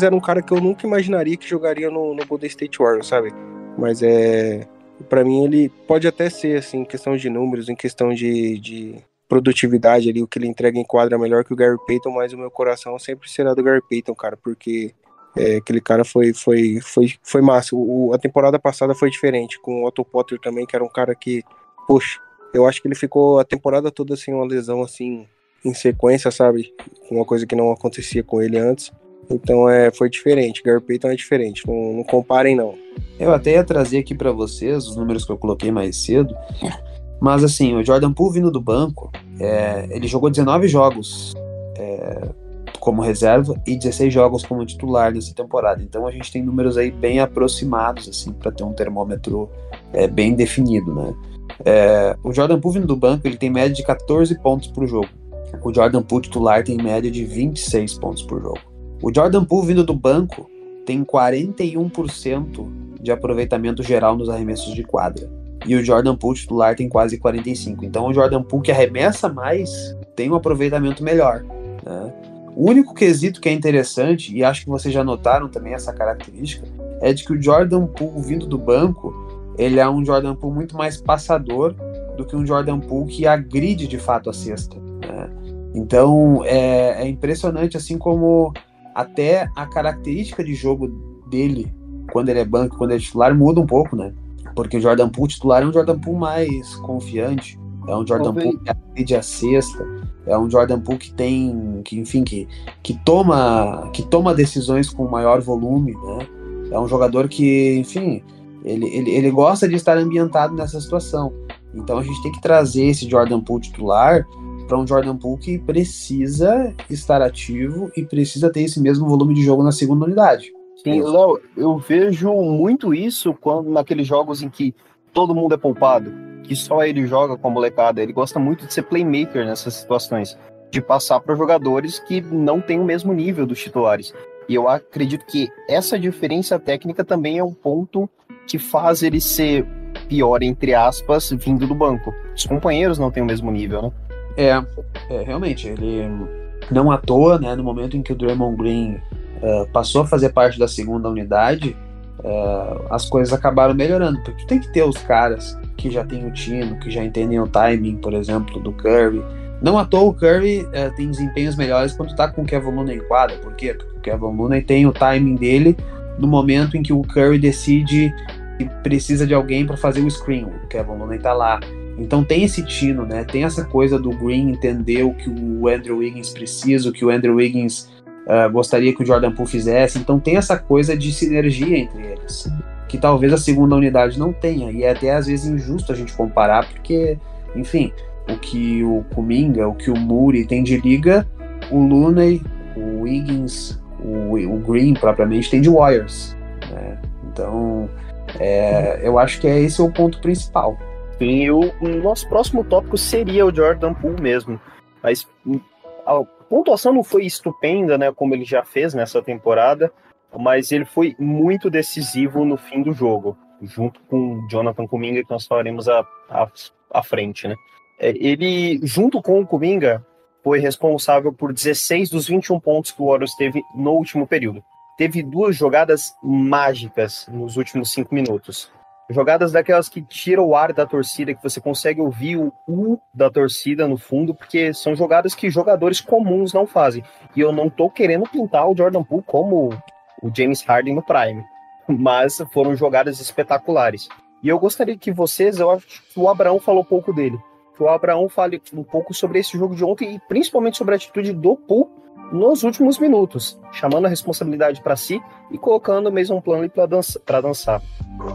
era um cara que eu nunca imaginaria que jogaria no, no Golden State Warriors, sabe? Mas é. Pra mim, ele pode até ser, assim, em questão de números, em questão de, de produtividade ali, o que ele entrega em quadra é melhor que o Gary Payton, mas o meu coração sempre será do Gary Payton, cara, porque é, aquele cara foi, foi, foi, foi massa. O, a temporada passada foi diferente, com o Otto Potter também, que era um cara que, poxa, eu acho que ele ficou a temporada toda sem uma lesão, assim, em sequência, sabe? Uma coisa que não acontecia com ele antes. Então é, foi diferente. Gary Payton é diferente. Não, não comparem, não. Eu até ia trazer aqui pra vocês os números que eu coloquei mais cedo. Mas assim, o Jordan Poole vindo do banco, é, ele jogou 19 jogos é, como reserva e 16 jogos como titular nessa temporada. Então a gente tem números aí bem aproximados, assim, para ter um termômetro é, bem definido, né? É, o Jordan Poole vindo do banco, ele tem média de 14 pontos por jogo. O Jordan Poole titular tem média de 26 pontos por jogo. O Jordan Poole vindo do banco tem 41% de aproveitamento geral nos arremessos de quadra. E o Jordan Poole titular tem quase 45%. Então o Jordan Poole que arremessa mais tem um aproveitamento melhor. Né? O único quesito que é interessante, e acho que vocês já notaram também essa característica, é de que o Jordan Poole vindo do banco, ele é um Jordan Poole muito mais passador do que um Jordan Poole que agride de fato a cesta. Né? Então é, é impressionante assim como até a característica de jogo dele, quando ele é banco, quando ele é titular, muda um pouco, né? Porque o Jordan Poole titular é um Jordan Poole mais confiante, é um Jordan. Poole que agride a cesta, é um Jordan Poole que tem, que enfim, que, que toma, que toma decisões com maior volume, né? É um jogador que, enfim, ele, ele, ele gosta de estar ambientado nessa situação. Então a gente tem que trazer esse Jordan Poole titular para um Jordan Poole que precisa estar ativo e precisa ter esse mesmo volume de jogo na segunda unidade. Sim, Léo, eu vejo muito isso quando naqueles jogos em que todo mundo é poupado, que só ele joga com a molecada. Ele gosta muito de ser playmaker nessas situações, de passar para jogadores que não têm o mesmo nível dos titulares. E eu acredito que essa diferença técnica também é um ponto que faz ele ser pior, entre aspas, vindo do banco. Os companheiros não têm o mesmo nível, né? É, é realmente, ele não à toa, né, no momento em que o Draymond Green uh, passou a fazer parte da segunda unidade, uh, as coisas acabaram melhorando, porque tem que ter os caras que já têm o tino, que já entendem o timing, por exemplo, do Curry. Não à toa o Curry uh, tem desempenhos melhores quando tá com o Kevin Looney em quadra, por quê? Porque o Kevin Looney tem o timing dele no momento em que o Curry decide que precisa de alguém para fazer o screen, o Kevin Looney tá lá. Então tem esse tino, né? Tem essa coisa do Green entender o que o Andrew Wiggins precisa, o que o Andrew Wiggins uh, gostaria que o Jordan Poole fizesse. Então tem essa coisa de sinergia entre eles, que talvez a segunda unidade não tenha. E é até às vezes injusto a gente comparar, porque, enfim, o que o Kuminga, o que o Muri tem de liga, o Looney, o Wiggins, o, o Green propriamente tem de Warriors. Né? Então é, eu acho que é esse o ponto principal. Sim, o, o nosso próximo tópico seria o Jordan Poole mesmo. Mas a pontuação não foi estupenda, né, como ele já fez nessa temporada, mas ele foi muito decisivo no fim do jogo, junto com Jonathan Kuminga, que nós falaremos à, à, à frente, né. É, ele, junto com o Kuminga, foi responsável por 16 dos 21 pontos que o Warriors teve no último período. Teve duas jogadas mágicas nos últimos cinco minutos. Jogadas daquelas que tiram o ar da torcida, que você consegue ouvir o U da torcida no fundo, porque são jogadas que jogadores comuns não fazem. E eu não tô querendo pintar o Jordan Poole como o James Harden no Prime, mas foram jogadas espetaculares. E eu gostaria que vocês, eu acho que o Abraão falou pouco dele, que o Abraão fale um pouco sobre esse jogo de ontem e principalmente sobre a atitude do Poole nos últimos minutos, chamando a responsabilidade para si e colocando mesmo um plano para dança, dançar.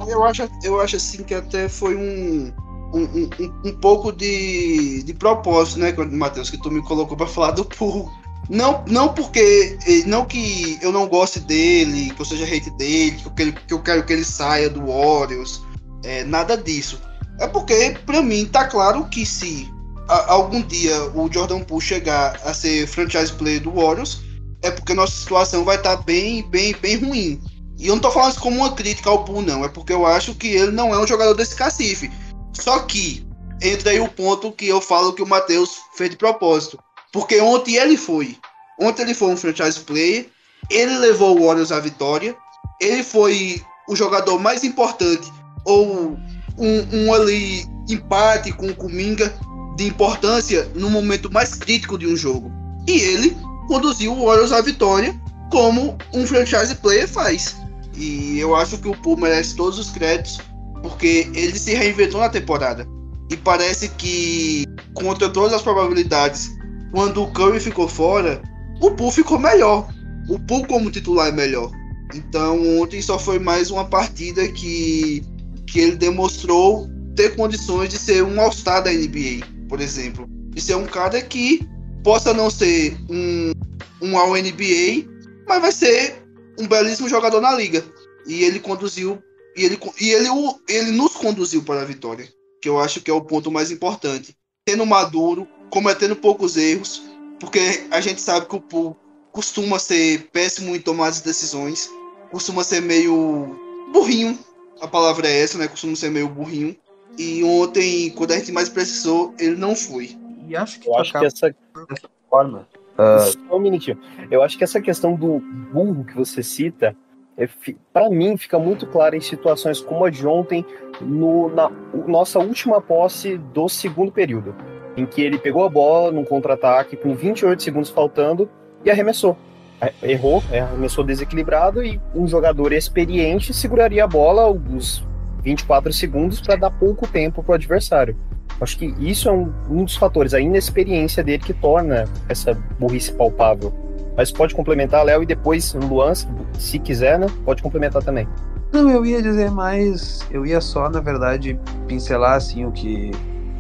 Eu acho, eu acho assim que até foi um, um, um, um pouco de, de propósito, né, Matheus, que tu me colocou para falar do Pool. Não, não porque. Não que eu não goste dele, que eu seja hate dele, que eu quero que, eu quero que ele saia do Warriors. É, nada disso. É porque, para mim, tá claro que se a, algum dia o Jordan Poole chegar a ser franchise player do Warriors, é porque nossa situação vai estar tá bem, bem, bem ruim. E eu não tô falando isso como uma crítica ao Poole, não. É porque eu acho que ele não é um jogador desse cacife. Só que entra aí o ponto que eu falo que o Matheus fez de propósito. Porque ontem ele foi. Ontem ele foi um franchise player. Ele levou o Warriors à vitória. Ele foi o jogador mais importante. Ou um, um ali empate com o Kuminga de importância no momento mais crítico de um jogo. E ele conduziu o Warriors à vitória como um franchise player faz. E eu acho que o Poole merece todos os créditos porque ele se reinventou na temporada. E parece que, contra todas as probabilidades, quando o Curry ficou fora, o Poole ficou melhor. O Poole como titular é melhor. Então ontem só foi mais uma partida que, que ele demonstrou ter condições de ser um All-Star da NBA por exemplo. De ser um cara que possa não ser um, um All NBA, mas vai ser um belíssimo jogador na liga. E ele conduziu, e ele, e ele, ele nos conduziu para a vitória, que eu acho que é o ponto mais importante. Sendo maduro, cometendo poucos erros, porque a gente sabe que o Poole costuma ser péssimo em tomar as decisões, costuma ser meio burrinho, a palavra é essa, né? Costuma ser meio burrinho. E ontem, quando a gente mais precisou, ele não foi. E acho que, eu acho que essa dessa forma. Uh... Só um minutinho. Eu acho que essa questão do burro que você cita, é, para mim, fica muito clara em situações como a de ontem, no, na nossa última posse do segundo período, em que ele pegou a bola num contra-ataque com 28 segundos faltando e arremessou. É, errou, é, arremessou desequilibrado e um jogador experiente seguraria a bola os 24 segundos para dar pouco tempo para o adversário. Acho que isso é um, um, dos fatores, a inexperiência dele que torna essa burrice palpável. Mas pode complementar, Léo, e depois Luan, se quiser, né? Pode complementar também. Não, eu ia dizer mais, eu ia só, na verdade, pincelar assim o que,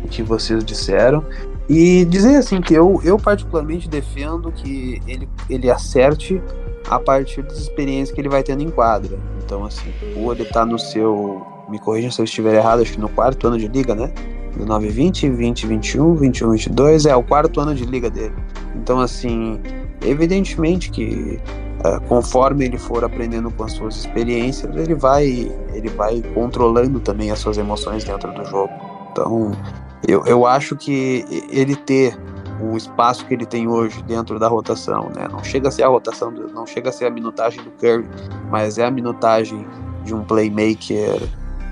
que vocês disseram e dizer assim que eu, eu particularmente defendo que ele, ele acerte a partir das experiências que ele vai tendo em quadra. Então, assim, ou ele tá no seu me corrijam se eu estiver errado, acho que no quarto ano de liga, né? 19, 20, 20, 21, 21, 22, é o quarto ano de liga dele. Então, assim, evidentemente que uh, conforme ele for aprendendo com as suas experiências, ele vai, ele vai controlando também as suas emoções dentro do jogo. Então, eu, eu acho que ele ter o espaço que ele tem hoje dentro da rotação, né? Não chega a ser a rotação, não chega a ser a minutagem do Curry, mas é a minutagem de um playmaker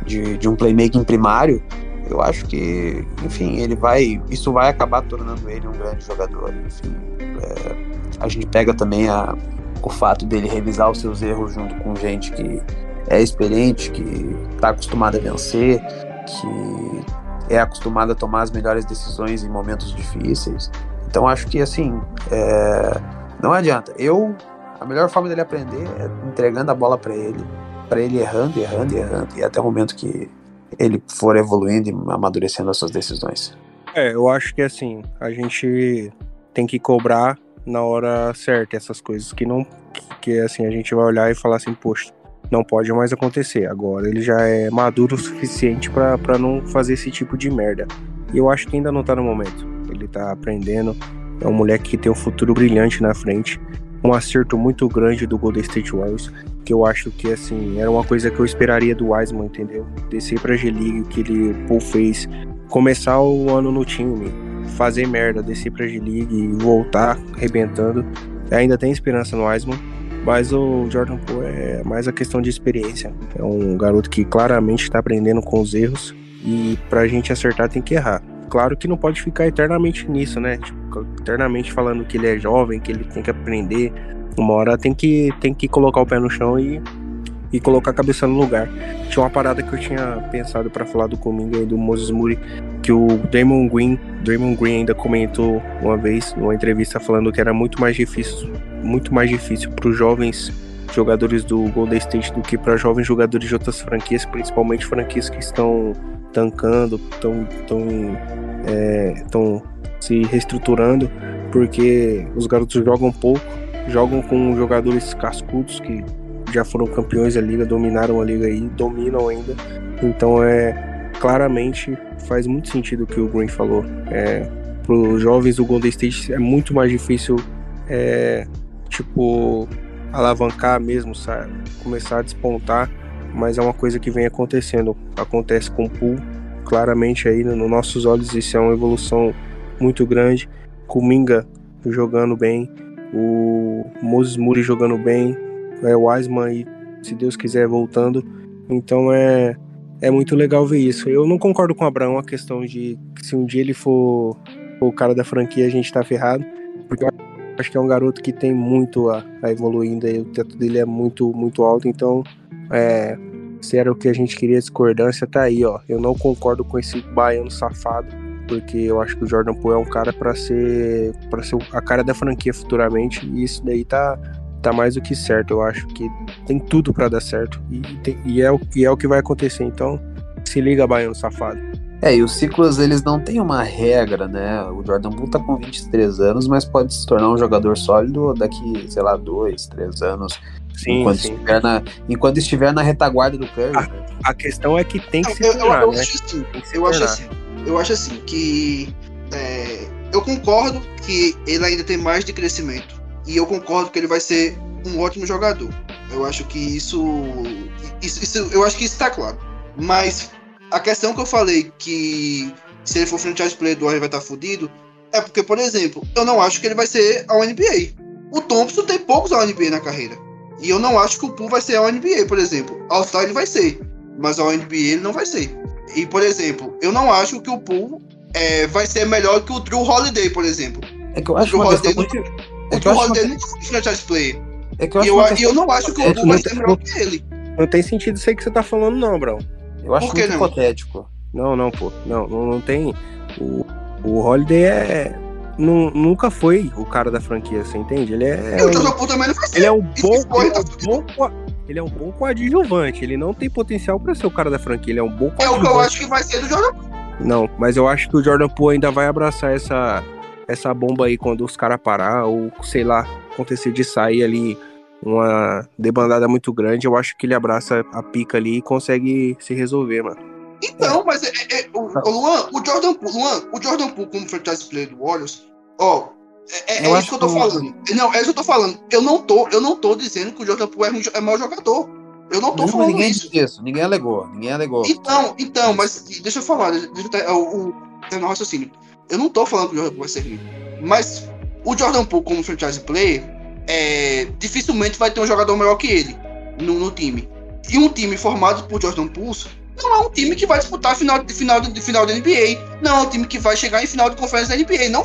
de, de um playmaking primário, eu acho que, enfim, ele vai. Isso vai acabar tornando ele um grande jogador. Enfim, é, a gente pega também a, o fato dele revisar os seus erros junto com gente que é experiente, que está acostumada a vencer, que é acostumada a tomar as melhores decisões em momentos difíceis. Então acho que assim, é, não adianta. Eu a melhor forma dele aprender é entregando a bola para ele, para ele errando, errando, errando, e até o momento que ele for evoluindo e amadurecendo as suas decisões. É, eu acho que assim, a gente tem que cobrar na hora certa essas coisas que não. Que assim, a gente vai olhar e falar assim, poxa, não pode mais acontecer. Agora ele já é maduro o suficiente para não fazer esse tipo de merda. E eu acho que ainda não tá no momento. Ele tá aprendendo. É um moleque que tem um futuro brilhante na frente. Um acerto muito grande do Golden State Warriors que eu acho que assim era uma coisa que eu esperaria do Wiseman, entendeu? Descer para G-League, o que ele Paul fez, começar o ano no time, fazer merda, descer pra G-League e voltar arrebentando. Ainda tem esperança no Wiseman, mas o Jordan Poole é mais a questão de experiência. É um garoto que claramente está aprendendo com os erros e pra gente acertar tem que errar. Claro que não pode ficar eternamente nisso, né? Tipo, eternamente falando que ele é jovem, que ele tem que aprender. Uma hora tem que, tem que colocar o pé no chão e, e colocar a cabeça no lugar. Tinha uma parada que eu tinha pensado para falar do Cominga e do Moses Moody, que o Damon Green, Damon Green ainda comentou uma vez numa entrevista falando que era muito mais difícil, muito mais difícil para os jovens jogadores do Golden State do que para jovens jogadores de outras franquias, principalmente franquias que estão tancando, estão tão, é, tão se reestruturando, porque os garotos jogam pouco, jogam com jogadores cascudos que já foram campeões da liga, dominaram a liga aí, dominam ainda. Então é claramente faz muito sentido o que o Green falou. É, para os jovens do Golden State é muito mais difícil, é, tipo, alavancar mesmo, sabe? Começar a despontar mas é uma coisa que vem acontecendo. Acontece com o Pool, claramente aí nos nossos olhos isso é uma evolução muito grande. Kuminga jogando bem, o Moses Muri jogando bem, é Wiseman e se Deus quiser voltando. Então é é muito legal ver isso. Eu não concordo com o Abraão a questão de que se um dia ele for, for o cara da franquia a gente tá ferrado, porque eu acho que é um garoto que tem muito a, a evoluir ainda, o teto dele é muito muito alto, então é, se era o que a gente queria, discordância tá aí, ó. Eu não concordo com esse baiano safado, porque eu acho que o Jordan Poole é um cara para ser para ser a cara da franquia futuramente, e isso daí tá tá mais do que certo. Eu acho que tem tudo para dar certo e, tem, e, é, e é o que vai acontecer. Então, se liga, baiano safado. É, e os ciclos eles não têm uma regra, né? O Jordan Poole tá com 23 anos, mas pode se tornar um jogador sólido daqui, sei lá, dois, três anos. Sim, enquanto, sim. Estiver na, enquanto estiver na retaguarda do Curry. A, né? a questão é que tem que se tornar, eu, eu né? Acho assim, eu acho assim, eu acho assim que é, eu concordo que ele ainda tem mais de crescimento e eu concordo que ele vai ser um ótimo jogador. Eu acho que isso, isso, isso eu acho que isso está claro. Mas a questão que eu falei que se ele for franchise player do Warriors vai estar tá fudido é porque, por exemplo, eu não acho que ele vai ser ao NBA. O Thompson tem poucos ao NBA na carreira. E eu não acho que o Poole vai ser ao NBA, por exemplo. All-Star ele vai ser, mas ao NBA ele não vai ser. E, por exemplo, eu não acho que o Poole é, vai ser melhor que o Drew Holiday, por exemplo. É que eu acho o Drew Holiday, muito... é o Holiday nunca foi franchise player. É que eu e eu, eu não acho que o Poole vai ser melhor que ele. Não tem sentido isso aí que você tá falando, não, Brão. Eu acho muito não? hipotético. Não, não, pô. Não, não, não tem. O, o Holiday é, nunca foi o cara da franquia, você entende? Ele é. Eu um, também não ele é um bom. Ele, é um bom ele é um bom coadjuvante. Ele não tem potencial para ser o cara da franquia. Ele é um bom É o que eu acho que vai ser do Jordan Não, mas eu acho que o Jordan Poole ainda vai abraçar essa, essa bomba aí quando os caras parar, ou sei lá, acontecer de sair ali uma debandada muito grande. Eu acho que ele abraça a pica ali e consegue se resolver, mano. Então, é. mas é, é, é, o, o, Luan, o Jordan Poole, Luan, o Jordan Poole como franchise player do Warriors, ó, é, é isso que eu tô falando. Não, é isso que eu tô falando. Eu não tô, eu não tô dizendo que o Jordan Poole é, é mau jogador. Eu não tô não, falando ninguém isso. isso. Ninguém alegou, ninguém alegou. Então, então, mas deixa eu falar, deixa eu ter, o, o, o raciocínio. Eu não tô falando que o Jordan Poole vai ser ruim. Mas o Jordan Poole como franchise player, é, dificilmente vai ter um jogador melhor que ele no, no time. E um time formado por Jordan Poole não é um time que vai disputar a final, final, de, final da NBA. Não é um time que vai chegar em final de conferência da NBA. Não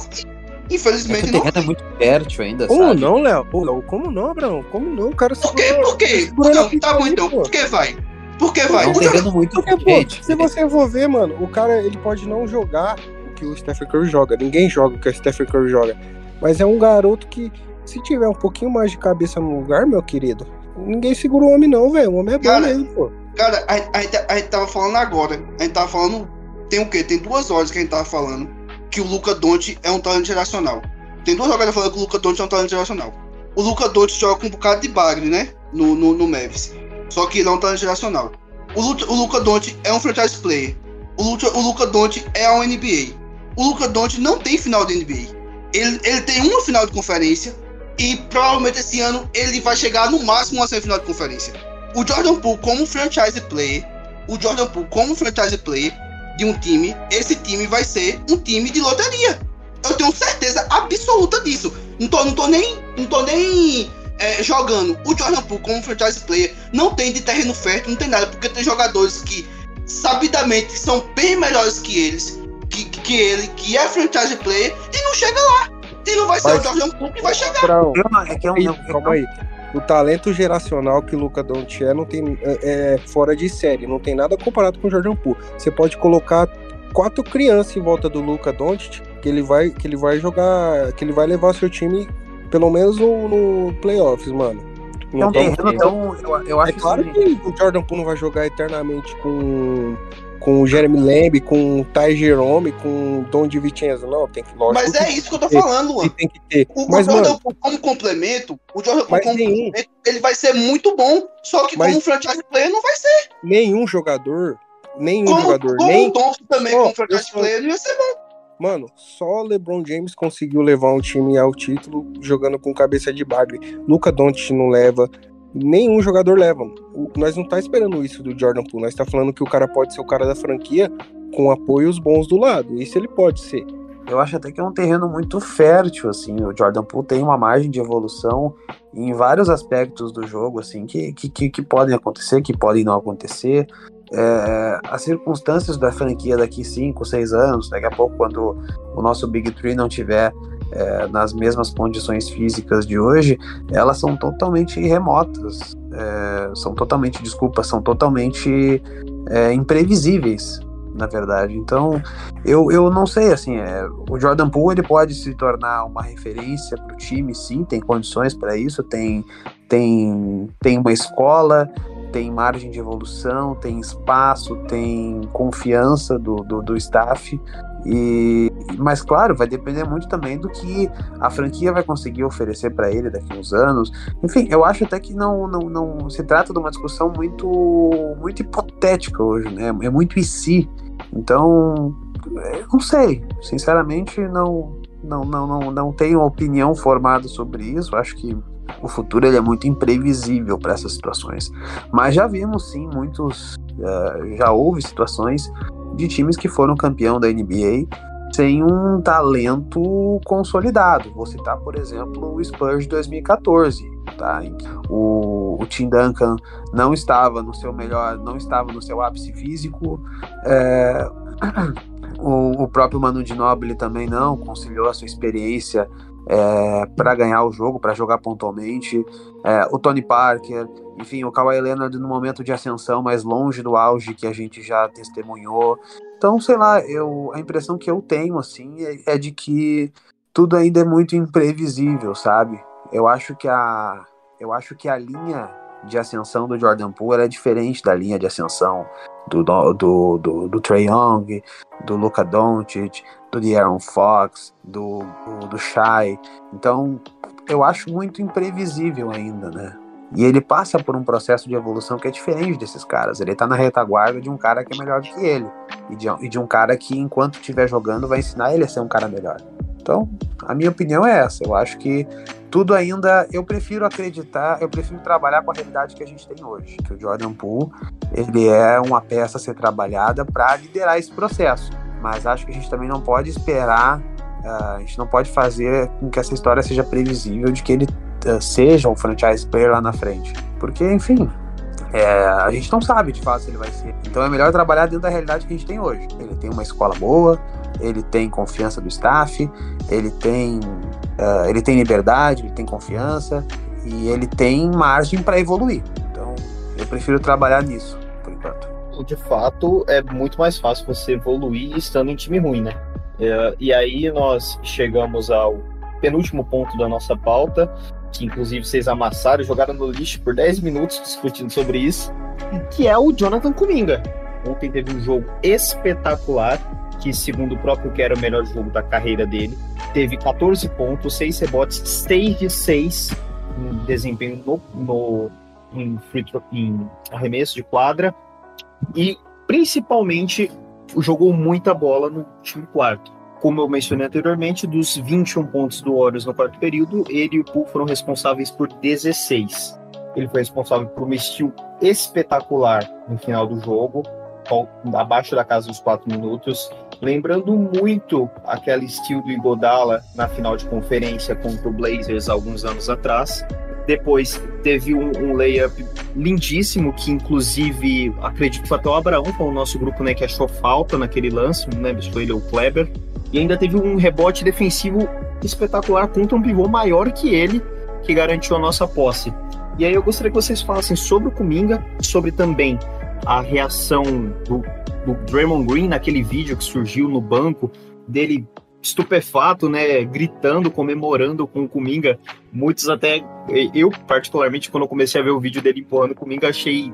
Infelizmente é não. É muito perto ainda, Como sabe? não, Léo? Como não, Abraão? Como não? O cara Por quê? Por quê? Não, tá bom então. Por que vai? Por que vai? Um terreno muito Porque, pô, se você for ver, mano, o cara ele pode não jogar que o Stephen Curry joga. Ninguém joga o que o Stephen Curry joga. Mas é um garoto que, se tiver um pouquinho mais de cabeça no lugar, meu querido, ninguém segura o homem, não, velho. O homem é bom cara, mesmo, pô. Cara, a, a, a, gente tava falando agora. A gente tava falando. Tem o quê? Tem duas horas que a gente tava falando que o Luca Donte é um talento geracional. Tem duas horas falando que o Luca Donte é um talento geracional. O Luca Donte joga com um bocado de bagre, né? No, no, no Mavis. Só que ele é um talento geracional. O, Luca, o Luca Donte é um franchise player. O, Luca, o Luca Donte é um NBA. O Luca Donte não tem final de NBA. Ele, ele tem uma final de conferência e provavelmente esse ano ele vai chegar no máximo a semifinal de conferência o Jordan Poole como franchise player, o Jordan Poole como franchise player, de um time, esse time vai ser um time de loteria. Eu tenho certeza absoluta disso. Não tô, não tô nem, não tô nem é, jogando o Jordan Poole como franchise player. Não tem de terreno fértil, não tem nada, porque tem jogadores que sabidamente são bem melhores que eles, que, que ele, que é franchise player, e não chega lá. E não vai ser Mas, o Jordan Poole que vai chegar. Não, é que é um, calma aí. O talento geracional que o Luca Doncic é, não tem, é, é, fora de série, não tem nada comparado com o Jordan Poole. Você pode colocar quatro crianças em volta do Luca Doncic que ele vai que ele vai jogar, que ele vai levar seu time pelo menos no, no playoffs, mano. Não, tem, então, eu, eu acho é claro que, que o Jordan Poole não vai jogar eternamente com com o Jeremy Lamb, com o Ty Jerome, com o Don de Vincenzo. Não, tem que lógico. Mas é isso que eu tô falando, mano. Tem que ter. O, mas, Jordan mano, como complemento, o Jordan como complemento, ele vai ser muito bom, só que mas, como franchise player não vai ser. Nenhum jogador, nenhum como, jogador, como nem o Thompson também oh, como franchise player não ia ser bom. Mano, só LeBron James conseguiu levar um time ao título jogando com cabeça de bagre. Luca Doncic não leva, nenhum jogador leva. O, nós não tá esperando isso do Jordan Poole, nós tá falando que o cara pode ser o cara da franquia com apoios bons do lado. Isso ele pode ser. Eu acho até que é um terreno muito fértil, assim. O Jordan Poole tem uma margem de evolução em vários aspectos do jogo, assim, que, que, que podem acontecer, que podem não acontecer é, as circunstâncias da franquia daqui 5, 6 anos, daqui a pouco, quando o nosso Big Three não tiver é, nas mesmas condições físicas de hoje, elas são totalmente remotas, é, são totalmente, desculpa, são totalmente é, imprevisíveis, na verdade. Então, eu, eu não sei, assim, é, o Jordan Poole ele pode se tornar uma referência para o time, sim, tem condições para isso, tem, tem, tem uma escola, tem margem de evolução, tem espaço, tem confiança do, do, do staff. E, mas claro, vai depender muito também do que a franquia vai conseguir oferecer para ele daqui a uns anos. Enfim, eu acho até que não, não, não se trata de uma discussão muito muito hipotética hoje, né? É muito e si. Então, não sei, sinceramente não não não não, não tenho opinião formada sobre isso. Acho que o futuro ele é muito imprevisível para essas situações. Mas já vimos sim muitos, uh, já houve situações de times que foram campeão da NBA sem um talento consolidado. Vou citar, por exemplo, o Spurs de 2014. Tá? O, o Tim Duncan não estava no seu melhor, não estava no seu ápice físico. É, o, o, próprio Manu Ginobili também não conciliou a sua experiência é, para ganhar o jogo, para jogar pontualmente. É, o Tony Parker, enfim, o Kawhi Leonard no momento de ascensão, mais longe do auge que a gente já testemunhou. Então, sei lá, eu, a impressão que eu tenho, assim, é, é de que tudo ainda é muito imprevisível, sabe? Eu acho que a, eu acho que a linha de ascensão do Jordan Poole é diferente da linha de ascensão do, do, do, do Trey Young, do Luka Doncic, do De'Aaron Fox, do, do, do Shai. Então, eu acho muito imprevisível ainda, né? E ele passa por um processo de evolução que é diferente desses caras. Ele tá na retaguarda de um cara que é melhor que ele. E de, e de um cara que, enquanto estiver jogando, vai ensinar ele a ser um cara melhor. Então, a minha opinião é essa. Eu acho que tudo ainda. Eu prefiro acreditar, eu prefiro trabalhar com a realidade que a gente tem hoje. Que o Jordan Poole ele é uma peça a ser trabalhada para liderar esse processo. Mas acho que a gente também não pode esperar, uh, a gente não pode fazer com que essa história seja previsível de que ele uh, seja um franchise player lá na frente. Porque, enfim, é, a gente não sabe de fato se ele vai ser. Então é melhor trabalhar dentro da realidade que a gente tem hoje. Ele tem uma escola boa, ele tem confiança do staff, ele tem, uh, ele tem liberdade, ele tem confiança e ele tem margem para evoluir. Então eu prefiro trabalhar nisso por enquanto de fato, é muito mais fácil você evoluir estando em time ruim, né? É, e aí nós chegamos ao penúltimo ponto da nossa pauta, que inclusive vocês amassaram, jogaram no lixo por 10 minutos discutindo sobre isso, que é o Jonathan Kuminga. Ontem teve um jogo espetacular, que segundo o próprio que era o melhor jogo da carreira dele. Teve 14 pontos, 6 rebotes, 6 de 6 em desempenho no, no em, free throw, em arremesso de quadra e principalmente jogou muita bola no time quarto. Como eu mencionei anteriormente, dos 21 pontos do Warriors no quarto período, ele e o Poole foram responsáveis por 16. Ele foi responsável por um estilo espetacular no final do jogo. abaixo da casa dos 4 minutos, lembrando muito aquela estilo do Igodala na final de conferência contra o Blazers alguns anos atrás. Depois teve um, um layup lindíssimo, que inclusive acredito que até o Abraão foi o nosso grupo né, que achou falta naquele lance, se foi ele o Kleber. E ainda teve um rebote defensivo espetacular contra um pivô maior que ele, que garantiu a nossa posse. E aí eu gostaria que vocês falassem sobre o Kuminga, sobre também a reação do, do Draymond Green naquele vídeo que surgiu no banco, dele estupefato, né, gritando, comemorando com o Kuminga. Muitos até, eu particularmente, quando eu comecei a ver o vídeo dele empurrando o Kuminga, achei,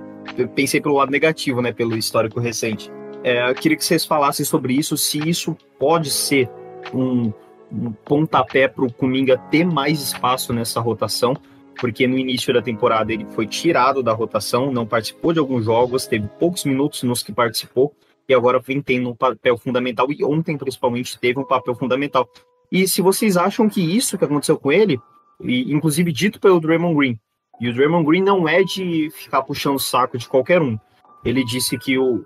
pensei pelo lado negativo, né, pelo histórico recente. É, eu queria que vocês falassem sobre isso, se isso pode ser um, um pontapé para o Kuminga ter mais espaço nessa rotação, porque no início da temporada ele foi tirado da rotação, não participou de alguns jogos, teve poucos minutos nos que participou, e agora vem tendo um papel fundamental, e ontem principalmente teve um papel fundamental. E se vocês acham que isso que aconteceu com ele, e inclusive dito pelo Draymond Green, e o Draymond Green não é de ficar puxando o saco de qualquer um. Ele disse que o,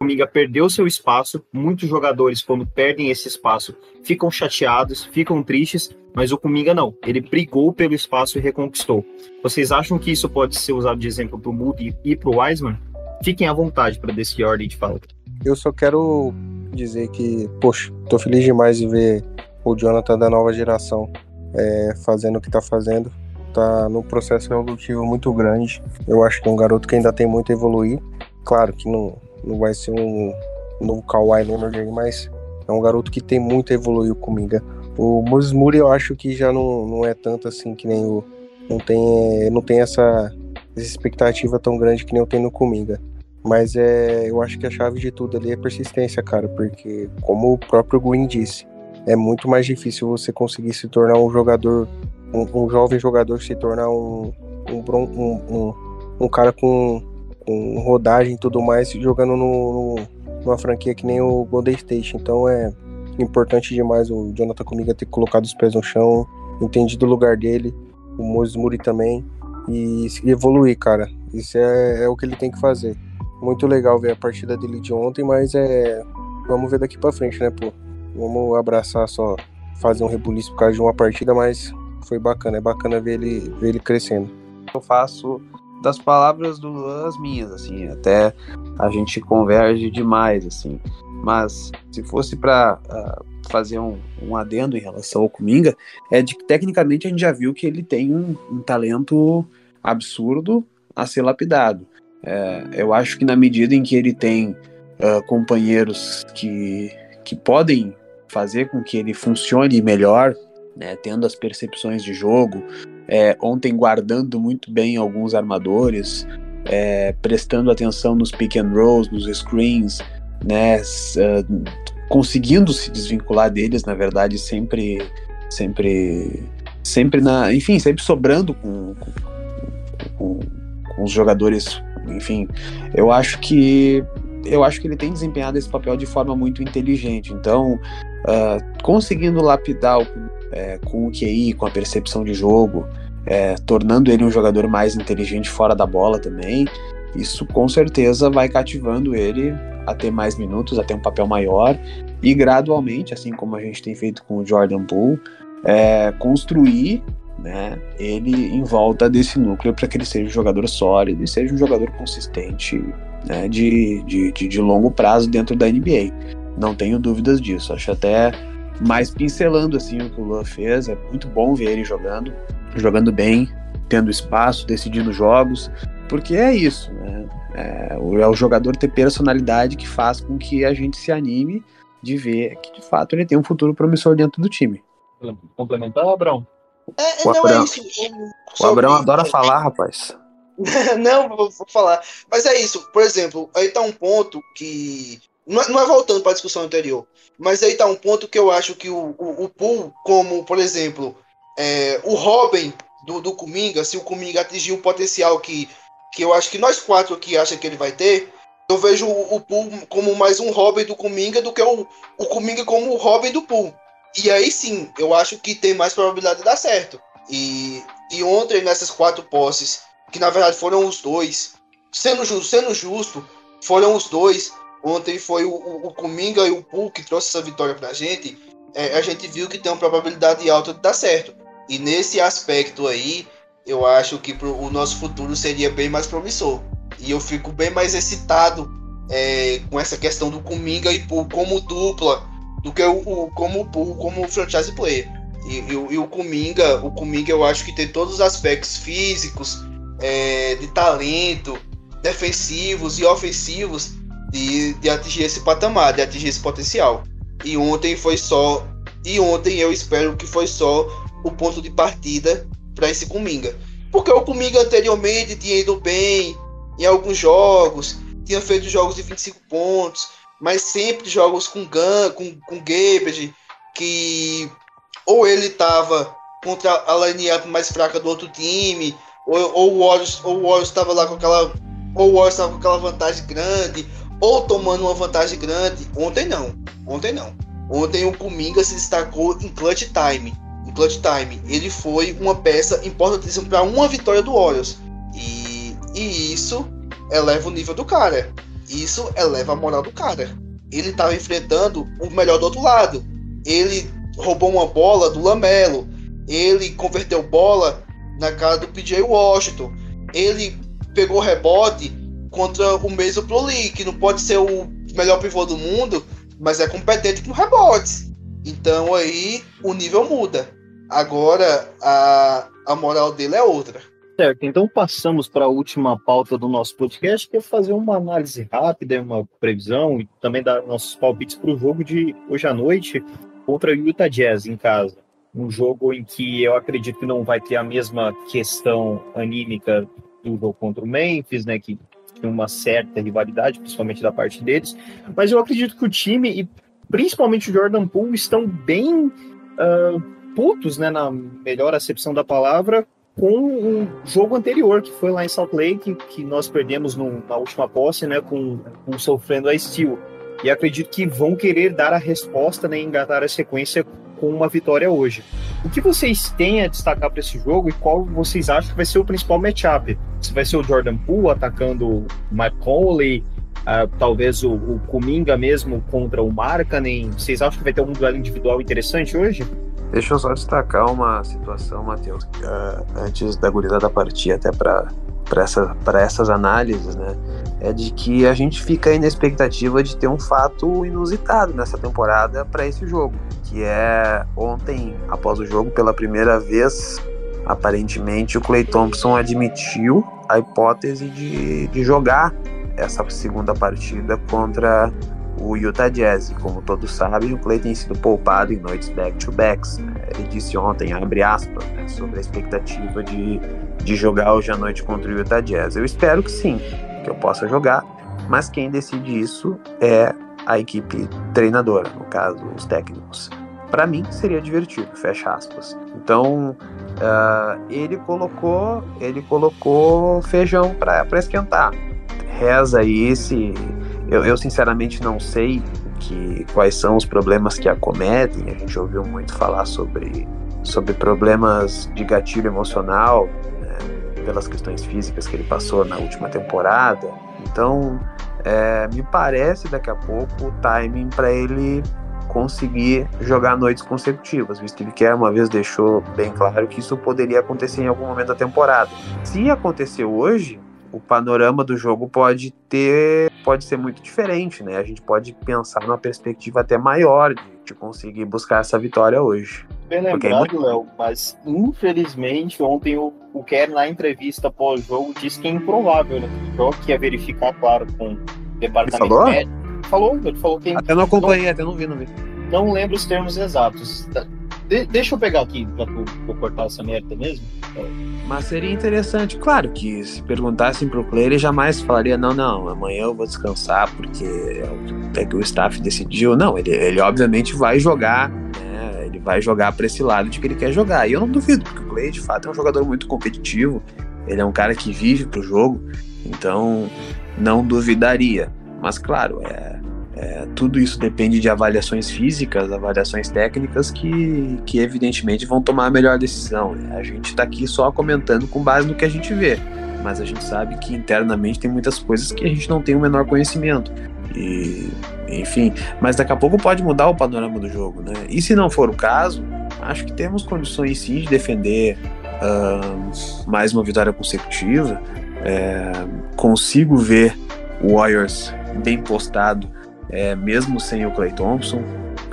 Comiga perdeu seu espaço. Muitos jogadores, quando perdem esse espaço, ficam chateados, ficam tristes, mas o Comiga não. Ele brigou pelo espaço e reconquistou. Vocês acham que isso pode ser usado de exemplo para o Moody e para o Wiseman? Fiquem à vontade para a ordem de fala. Eu só quero dizer que, poxa, tô feliz demais de ver o Jonathan da nova geração é, fazendo o que tá fazendo. Tá num processo evolutivo muito grande. Eu acho que é um garoto que ainda tem muito a evoluir. Claro que não, não vai ser um novo Kawhi Leonard aí, mas é um garoto que tem muito a evoluir comigo. O Moses Moody eu acho que já não, não é tanto assim que nem o. Não tem, não tem essa, essa expectativa tão grande que nem eu tenho no Comiga. Mas é, eu acho que a chave de tudo ali é persistência, cara, porque como o próprio Green disse, é muito mais difícil você conseguir se tornar um jogador, um, um jovem jogador se tornar um, um, um, um, um cara com com rodagem e tudo mais, jogando no, no, numa franquia que nem o Golden State. Então é importante demais o Jonathan Comiga ter colocado os pés no chão, entendido o lugar dele, o Moses Muri também, e, evoluir, cara. Isso é, é, o que ele tem que fazer. Muito legal ver a partida dele de ontem, mas é. Vamos ver daqui pra frente, né, pô? Vamos abraçar só, fazer um rebuliço por causa de uma partida, mas foi bacana. É bacana ver ele, ver ele crescendo. Eu faço das palavras do Luan as minhas, assim, até a gente converge demais, assim. Mas se fosse para uh, ah, fazer um, um, adendo em relação ao Kuminga, é de que tecnicamente a gente já viu que ele tem um, um talento absurdo a ser lapidado. É, eu acho que na medida em que ele tem uh, companheiros que, que podem fazer com que ele funcione melhor, né, tendo as percepções de jogo, é, ontem guardando muito bem alguns armadores, é, prestando atenção nos pick and rolls, nos screens, né, uh, conseguindo se desvincular deles, na verdade, sempre, sempre, sempre na, enfim, sempre sobrando com, com, com, com os jogadores, enfim, eu acho que eu acho que ele tem desempenhado esse papel de forma muito inteligente. Então, uh, conseguindo lapidar o é, com o QI, com a percepção de jogo, é, tornando ele um jogador mais inteligente fora da bola também. Isso com certeza vai cativando ele a ter mais minutos, a ter um papel maior e gradualmente, assim como a gente tem feito com o Jordan Poole, é, construir né, ele em volta desse núcleo para que ele seja um jogador sólido e seja um jogador consistente né, de, de, de, de longo prazo dentro da NBA. Não tenho dúvidas disso. Acho até mas pincelando assim o que o Luan fez, é muito bom ver ele jogando, jogando bem, tendo espaço, decidindo jogos, porque é isso, né? É, é o jogador ter personalidade que faz com que a gente se anime de ver que de fato ele tem um futuro promissor dentro do time. Complementar, Abrão? É, o Abrão, é isso. O Abrão adora falar, rapaz. não, vou falar. Mas é isso. Por exemplo, aí tá um ponto que não é, não é voltando para a discussão anterior, mas aí tá um ponto que eu acho que o, o, o Pool, como por exemplo, é, o Robin do, do Kuminga, se o Kuminga atingir o potencial que, que eu acho que nós quatro aqui acham que ele vai ter, eu vejo o, o Pool como mais um Robin do Kuminga do que o, o como o Robin do Pool. E aí sim, eu acho que tem mais probabilidade de dar certo. E, e ontem, nessas quatro posses, que na verdade foram os dois, sendo justo, sendo justo foram os dois. Ontem foi o, o, o Kuminga e o Pool que trouxe essa vitória pra gente. É, a gente viu que tem uma probabilidade alta de dar certo. E nesse aspecto aí, eu acho que pro, o nosso futuro seria bem mais promissor. E eu fico bem mais excitado é, com essa questão do Kuminga e Pool como dupla do que o, o como o como franchise player. E, e, e, o Kuminga, o Kuminga eu acho que tem todos os aspectos físicos, é, de talento, defensivos e ofensivos de, de atingir esse patamar, de atingir esse potencial. E ontem foi só. E ontem eu espero que foi só o ponto de partida para esse Kuminga. Porque o Kuminga anteriormente tinha ido bem em alguns jogos, tinha feito jogos de 25 pontos, mas sempre jogos com Gun, com, com Gabage, que ou ele estava contra a line-up mais fraca do outro time, ou, ou o Warriors estava lá com aquela ou o Warriors estava com aquela vantagem grande, ou tomando uma vantagem grande. Ontem não. Ontem não. Ontem o Kuminga se destacou em clutch time. Em clutch time. Ele foi uma peça importantíssima para uma vitória do Warriors. E, e isso eleva o nível do cara. Isso eleva a moral do cara. Ele estava enfrentando o melhor do outro lado. Ele roubou uma bola do Lamelo. Ele converteu bola na cara do PJ Washington. Ele pegou rebote contra o mesmo Pro League, que não pode ser o melhor pivô do mundo, mas é competente com rebotes. Então aí o nível muda. Agora a, a moral dele é outra. Certo, então passamos para a última pauta do nosso podcast, que é fazer uma análise rápida, uma previsão e também dar nossos palpites para o jogo de hoje à noite contra o Utah Jazz em casa. Um jogo em que eu acredito que não vai ter a mesma questão anímica do jogo contra o Memphis, né, que tem uma certa rivalidade, principalmente da parte deles, mas eu acredito que o time e principalmente o Jordan Poole estão bem uh, putos, né, na melhor acepção da palavra, com o jogo anterior, que foi lá em Salt Lake, que nós perdemos no, na última posse, né, com, com sofrendo a Steel. E acredito que vão querer dar a resposta, né, engatar a sequência com uma vitória hoje. O que vocês têm a destacar para esse jogo e qual vocês acham que vai ser o principal matchup? Se vai ser o Jordan Poole atacando o Mike Conley, uh, talvez o, o Kuminga mesmo contra o Markkanen? Vocês acham que vai ter um duelo individual interessante hoje? Deixa eu só destacar uma situação, Matheus, uh, antes da gurizada partir até para para essa, essas análises, né? É de que a gente fica aí na expectativa de ter um fato inusitado nessa temporada para esse jogo, que é ontem, após o jogo, pela primeira vez, aparentemente o Clay Thompson admitiu a hipótese de, de jogar essa segunda partida contra o Utah Jazz. Como todos sabem, o Clay tem sido poupado em noites back-to-backs. Né? Ele disse ontem, abre aspas, né, sobre a expectativa de, de jogar hoje à noite contra o Utah Jazz. Eu espero que sim, que eu possa jogar, mas quem decide isso é a equipe treinadora, no caso, os técnicos. Para mim seria divertido, fecha aspas. Então uh, ele colocou, ele colocou feijão para esquentar. Reza aí se eu, eu sinceramente não sei que, quais são os problemas que acometem. A gente ouviu muito falar sobre, sobre problemas de gatilho emocional, pelas questões físicas que ele passou na última temporada. Então, é, me parece daqui a pouco o timing para ele conseguir jogar noites consecutivas, visto que ele quer uma vez deixou bem claro que isso poderia acontecer em algum momento da temporada. Se acontecer hoje, o panorama do jogo pode ter, pode ser muito diferente, né? A gente pode pensar numa perspectiva até maior de, de conseguir buscar essa vitória hoje. Bem é lembrado, muito... Léo, mas infelizmente ontem o, o Kerr na entrevista pós-jogo disse que é improvável, né? Que ia verificar, claro, com o departamento ele falou? médico. Falou, ele falou que. Até não acompanhei, não, até não vi, não vi. Não lembro os termos exatos. De, deixa eu pegar aqui pra tu, cortar essa merda mesmo. Mas seria interessante, claro que se perguntassem pro Clay, ele jamais falaria, não, não, amanhã eu vou descansar porque é o que o staff decidiu. Não, ele, ele obviamente vai jogar, né? Ele vai jogar para esse lado de que ele quer jogar. E eu não duvido, porque o Clay de fato é um jogador muito competitivo, ele é um cara que vive pro jogo, então não duvidaria. Mas claro, é, é, tudo isso depende de avaliações físicas, avaliações técnicas que, que evidentemente vão tomar a melhor decisão. Né? A gente está aqui só comentando com base no que a gente vê. mas a gente sabe que internamente tem muitas coisas que a gente não tem o menor conhecimento. E, enfim, mas daqui a pouco pode mudar o panorama do jogo, né? E se não for o caso, acho que temos condições sim de defender uh, mais uma vitória consecutiva. É, consigo ver o Warriors bem postado, é, mesmo sem o Clay Thompson.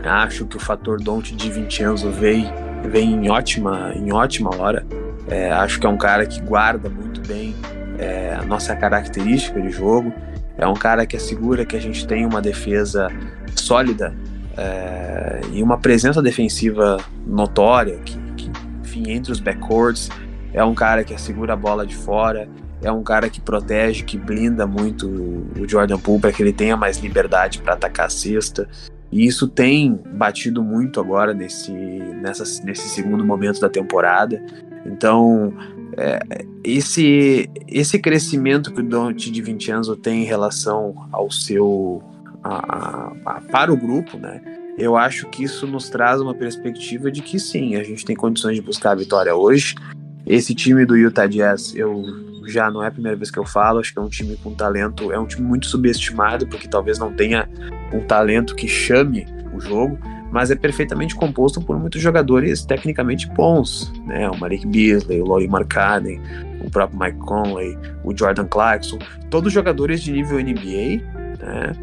Acho que o fator Don't de Vincenzo vem, vem em, ótima, em ótima hora. É, acho que é um cara que guarda muito bem é, a nossa característica de jogo. É um cara que assegura que a gente tem uma defesa sólida é, e uma presença defensiva notória, que, que, enfim, entre os backcourts. É um cara que assegura a bola de fora, é um cara que protege, que blinda muito o Jordan Poole para que ele tenha mais liberdade para atacar a cesta. E isso tem batido muito agora nesse, nessa, nesse segundo momento da temporada. Então, é, esse, esse crescimento que o Dante de Vincenzo tem em relação ao seu. A, a, a, para o grupo, né? Eu acho que isso nos traz uma perspectiva de que sim, a gente tem condições de buscar a vitória hoje. Esse time do Utah Jazz, eu já não é a primeira vez que eu falo, acho que é um time com talento, é um time muito subestimado, porque talvez não tenha um talento que chame o jogo, mas é perfeitamente composto por muitos jogadores tecnicamente bons, né? O Malik Beasley, o Laurie Markkanen, o próprio Mike Conley, o Jordan Clarkson, todos jogadores de nível NBA, né?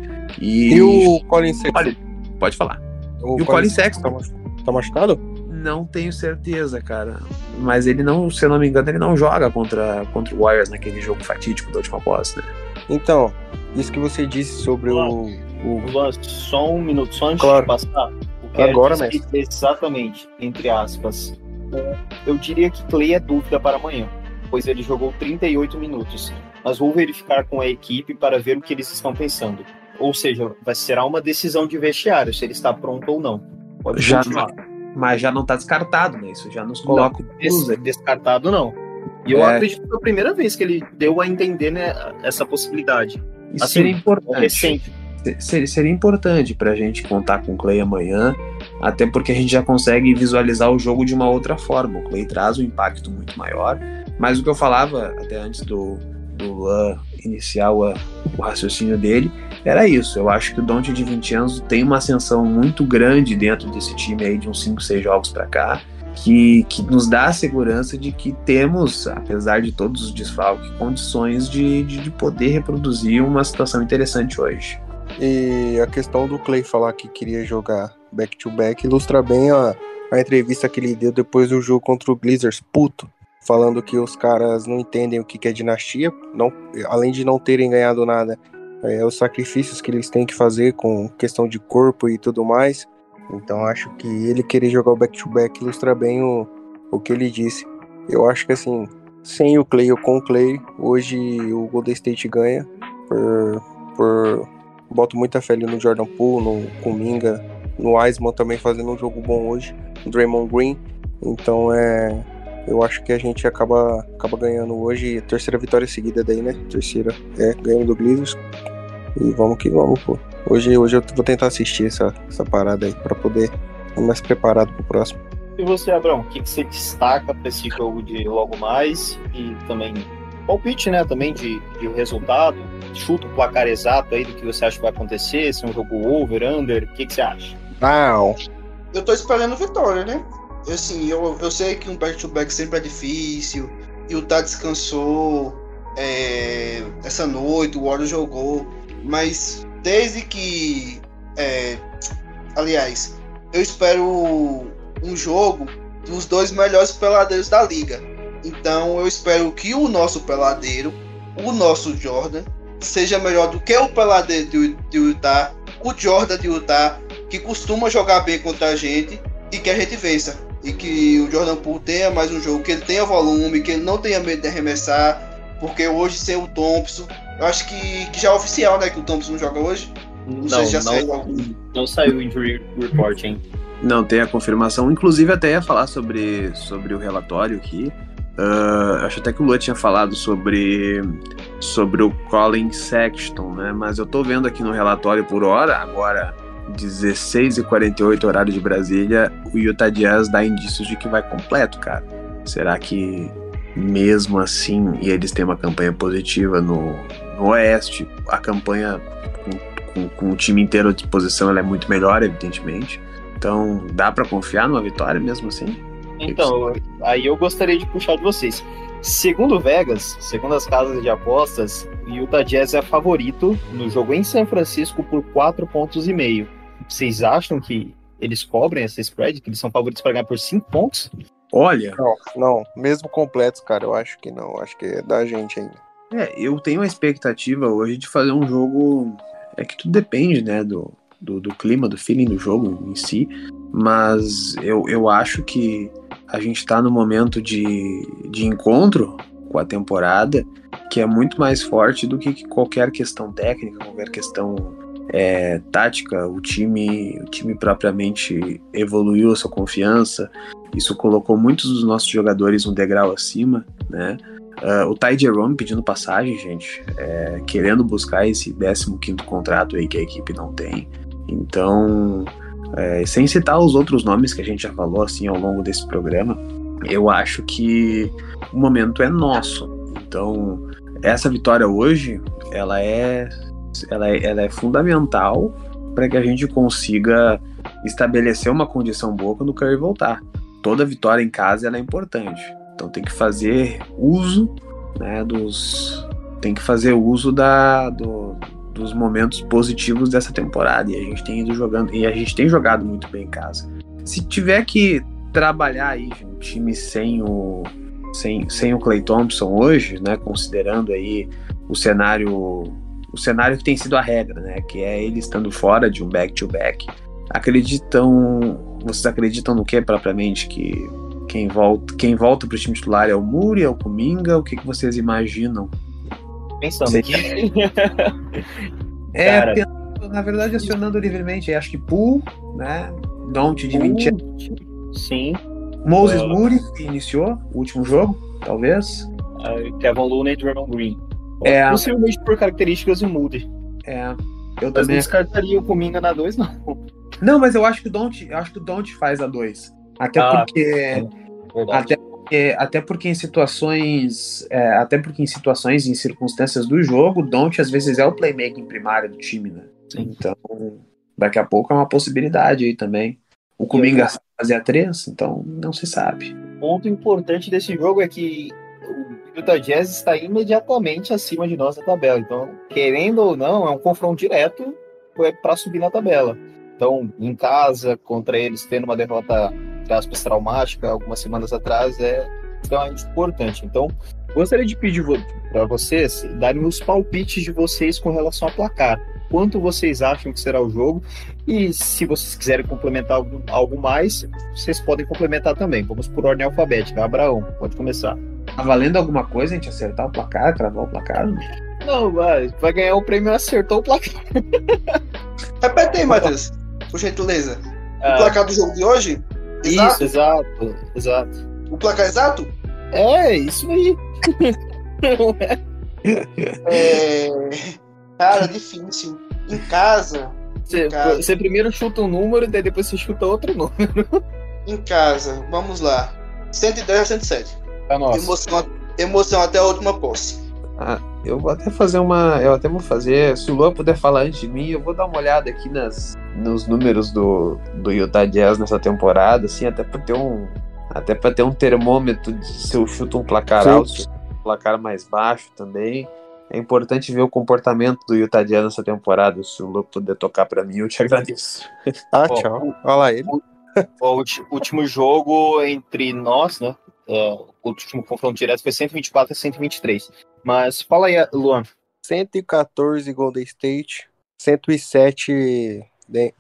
E, e o Colin Sexton? Pode falar. O e o Colin Sexton? Tá machucado? Não tenho certeza, cara. Mas ele não, se eu não me engano, ele não joga contra, contra o Warriors naquele jogo fatídico da última posse, né? Então, isso que você disse sobre o, o. Luan, só um minuto, só antes claro. de passar. Agora, né? Exatamente, entre aspas. Eu diria que Clay é dúvida para amanhã, pois ele jogou 38 minutos. Mas vou verificar com a equipe para ver o que eles estão pensando. Ou seja, vai será uma decisão de vestiário, se ele está pronto ou não. Pode já não, mas já não está descartado, né? Isso já nos coloca. Não, des, descartado não. E eu é. acredito que foi a primeira vez que ele deu a entender né, essa possibilidade. Isso assim, seria importante. Recente seria, seria importante para a gente contar com o Clay amanhã, até porque a gente já consegue visualizar o jogo de uma outra forma. O Clay traz um impacto muito maior, mas o que eu falava até antes do, do Luan iniciar o, o raciocínio dele era isso. Eu acho que o Dante de 20 anos tem uma ascensão muito grande dentro desse time aí de uns 5, 6 jogos para cá. Que, que, nos dá a segurança de que temos, apesar de todos os desfalques, condições de, de, de poder reproduzir uma situação interessante hoje. E a questão do Clay falar que queria jogar back-to-back ilustra bem a, a entrevista que ele deu depois do jogo contra o Blazers, puto, falando que os caras não entendem o que é dinastia, não, além de não terem ganhado nada, é, os sacrifícios que eles têm que fazer com questão de corpo e tudo mais. Então acho que ele querer jogar o back-to-back -back ilustra bem o, o que ele disse. Eu acho que assim, sem o Clay ou com o Clay, hoje o Golden State ganha por, por boto muita fé ali no Jordan Poole, no Kuminga, no Wiseman também fazendo um jogo bom hoje, no Draymond Green. Então é. Eu acho que a gente acaba, acaba ganhando hoje. Terceira vitória seguida daí, né? Terceira. É, ganhando do Blazers. E vamos que vamos, pô. Hoje, hoje eu vou tentar assistir essa, essa parada aí para poder estar mais preparado pro próximo. E você, Abrão, o que, que você destaca para esse jogo de logo mais? E também palpite, né? Também de, de resultado chuta o placar exato aí do que você acha que vai acontecer, se é um jogo over, under, o que, que você acha? Não. Eu tô esperando vitória, né? Assim, eu, eu sei que um back-to-back sempre é difícil, e o Tá descansou é, essa noite, o Warriors jogou, mas desde que. É, aliás, eu espero um jogo dos dois melhores peladeiros da liga. Então eu espero que o nosso peladeiro, o nosso Jordan, seja melhor do que o Peladeiro de, de Utah, o Jordan de Utah, que costuma jogar bem contra a gente e que a gente vença. E que o Jordan Poole tenha mais um jogo, que ele tenha volume, que ele não tenha medo de arremessar, porque hoje sem o Thompson, eu acho que, que já é oficial, né, que o Thompson joga hoje. Não, não sei se já não, saiu. Não saiu o injury report, hein? Não, tem a confirmação. Inclusive, até ia falar sobre, sobre o relatório aqui. Uh, acho até que o Lua tinha falado sobre, sobre o Colin Sexton, né? Mas eu tô vendo aqui no relatório por hora, agora 16 e 48 horário de Brasília, o Utah Jazz dá indícios de que vai completo, cara. Será que mesmo assim, e eles têm uma campanha positiva no Oeste, a campanha com, com, com o time inteiro à disposição ela é muito melhor, evidentemente. Então, dá para confiar numa vitória mesmo assim? Então, aí eu gostaria de puxar de vocês. Segundo Vegas, segundo as casas de apostas, o Utah Jazz é favorito no jogo em São Francisco por 4 pontos e meio. Vocês acham que eles cobrem essa spread, que eles são favoritos para ganhar por 5 pontos? Olha. Não, não, mesmo completos, cara, eu acho que não. Acho que é da gente ainda. É, eu tenho a expectativa hoje de fazer um jogo. É que tudo depende, né, do, do, do clima, do feeling do jogo em si. Mas eu, eu acho que a gente está no momento de, de encontro com a temporada que é muito mais forte do que qualquer questão técnica, qualquer questão é, tática. O time, o time propriamente evoluiu a sua confiança. Isso colocou muitos dos nossos jogadores um degrau acima, né? Uh, o Ty Jerome pedindo passagem, gente, é, querendo buscar esse 15 contrato aí que a equipe não tem. Então, é, sem citar os outros nomes que a gente já falou assim ao longo desse programa, eu acho que o momento é nosso. Então, essa vitória hoje, ela é, ela é, ela é fundamental para que a gente consiga estabelecer uma condição boa quando o Curry voltar. Toda vitória em casa é importante. Então tem que fazer uso né, dos. Tem que fazer uso da, do, dos momentos positivos dessa temporada. E a gente tem ido jogando, e a gente tem jogado muito bem em casa. Se tiver que trabalhar aí um time sem o sem, sem o Clay Thompson hoje, né, considerando aí o cenário o cenário que tem sido a regra, né, que é ele estando fora de um back to back. Acreditam, vocês acreditam no que propriamente que quem volta, quem volta para o time titular é o Muri, é o Kuminga, o que, que vocês imaginam? Pensando aqui. é, Cara. na verdade, acionando livremente, acho que Pool, né? Don't de 20 Sim. Moses uh, Moody, que iniciou o último jogo, talvez. Uh, Kevin Looney e Draymond Green. É. Possivelmente por características do Moody. É. Eu mas também descartaria o Kuminga na 2, não. Não, mas eu acho que o Don't, eu acho que o Don't faz a 2. Até ah, porque. É até porque, até porque em situações. É, até porque em situações e em circunstâncias do jogo, Don't às vezes é o playmaking primário do time, né? Sim. Então, daqui a pouco é uma possibilidade aí também. O Kuminga fazia três, então não se sabe. O ponto importante desse jogo é que o Utah Jazz está imediatamente acima de nós na tabela. Então, querendo ou não, é um confronto direto para subir na tabela. Então, em casa, contra eles, tendo uma derrota, entre aspas, traumática algumas semanas atrás, é extremamente importante. Então, gostaria de pedir para vocês darem os palpites de vocês com relação ao placar quanto vocês acham que será o jogo. E se vocês quiserem complementar algo, algo mais, vocês podem complementar também. Vamos por ordem alfabética. Abraão, pode começar. Tá valendo alguma coisa a gente acertar o placar, cravar o placar? Não, vai, vai ganhar o prêmio acertou o placar. Repete aí, Matheus, por gentileza. Ah, o placar do jogo de hoje? Exato? Isso, exato, exato. O placar exato? É, isso aí. é... Cara, difícil. Em casa. Você, em casa. você primeiro chuta um número, daí depois você chuta outro número. Em casa, vamos lá. 110 a 107. Tá nossa. Emoção, emoção até a última posse. Ah, eu vou até fazer uma. Eu até vou fazer. Se o Luan puder falar antes de mim, eu vou dar uma olhada aqui nas, nos números do, do Utah Jazz nessa temporada, assim, até pra ter um. Até pra ter um termômetro de se eu chuto um placar Sim. alto, um placar mais baixo também. É importante ver o comportamento do Utah Jazz nessa temporada. Se o Lu puder tocar para mim, eu te agradeço. Ah, tchau. Olha lá ele. O, o último jogo entre nós, né? É, o último confronto direto foi 124 a 123. Mas fala aí, Luan. 114 Golden State, 107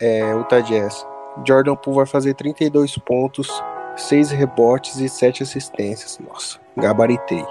é, Utah Jazz. Jordan Poole vai fazer 32 pontos, 6 rebotes e 7 assistências. Nossa, gabaritei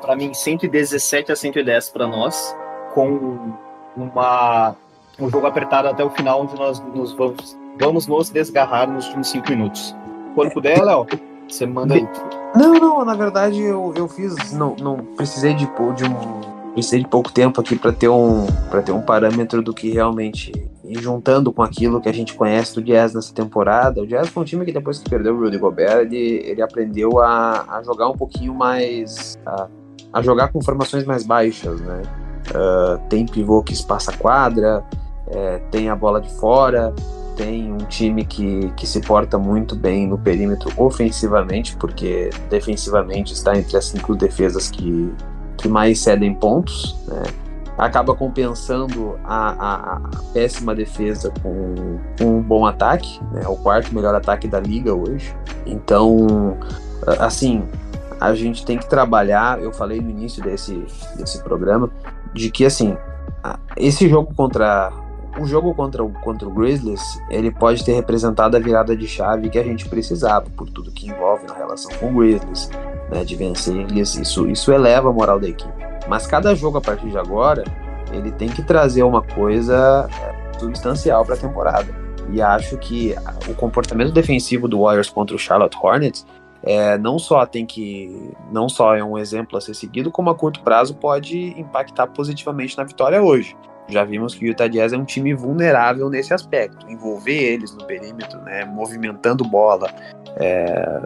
para mim 117 a 110 para nós, com uma um jogo apertado até o final, onde nós nos vamos, vamos nos desgarrar nos últimos 5 minutos. Quando puder, Léo, você manda aí. Não, não, na verdade eu, eu fiz, não, não precisei de, de um precisei de pouco tempo aqui para ter um para ter um parâmetro do que realmente e juntando com aquilo que a gente conhece do Jazz nessa temporada, o Jazz foi um time que depois que perdeu o Rudy Gobert, ele, ele aprendeu a, a jogar um pouquinho mais. A, a jogar com formações mais baixas, né? Uh, tem pivô que espaça quadra, é, tem a bola de fora, tem um time que, que se porta muito bem no perímetro ofensivamente, porque defensivamente está entre as cinco defesas que, que mais cedem pontos, né? acaba compensando a, a, a, péssima defesa com, com um bom ataque, né? o quarto melhor ataque da liga hoje. Então, assim, a gente tem que trabalhar. Eu falei no início desse, desse programa de que assim, esse jogo contra o jogo contra o, contra o Grizzlies, ele pode ter representado a virada de chave que a gente precisava, por tudo que envolve na relação com o Grizzlies, né, de vencer eles, isso, isso eleva a moral da equipe. Mas cada jogo a partir de agora, ele tem que trazer uma coisa é, substancial para a temporada. E acho que o comportamento defensivo do Warriors contra o Charlotte Hornets é, não só tem que não só é um exemplo a ser seguido, como a curto prazo pode impactar positivamente na vitória hoje. Já vimos que o Utah Jazz é um time vulnerável nesse aspecto, envolver eles no perímetro, né, movimentando bola, é,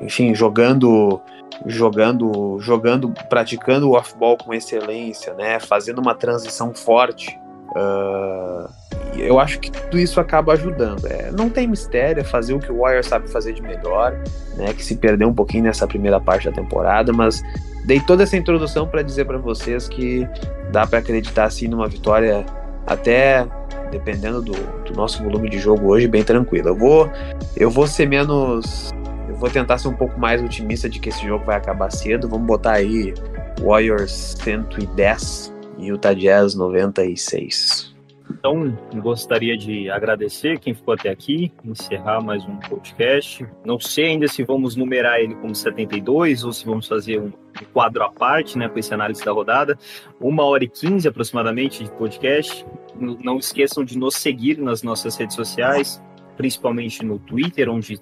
enfim, jogando, jogando, jogando, praticando o off-ball com excelência, né, fazendo uma transição forte. Uh, eu acho que tudo isso acaba ajudando. É, não tem mistério, é fazer o que o Warriors sabe fazer de melhor, né? Que se perdeu um pouquinho nessa primeira parte da temporada, mas dei toda essa introdução para dizer para vocês que dá para acreditar assim numa vitória até dependendo do, do, nosso volume de jogo hoje bem tranquilo. Eu vou eu vou ser menos eu vou tentar ser um pouco mais otimista de que esse jogo vai acabar cedo. Vamos botar aí Warriors 110 e Utah Jazz 96. Então, gostaria de agradecer quem ficou até aqui, encerrar mais um podcast. Não sei ainda se vamos numerar ele como 72 ou se vamos fazer um quadro à parte, né, com essa análise da rodada. Uma hora e quinze aproximadamente de podcast. Não esqueçam de nos seguir nas nossas redes sociais, principalmente no Twitter, onde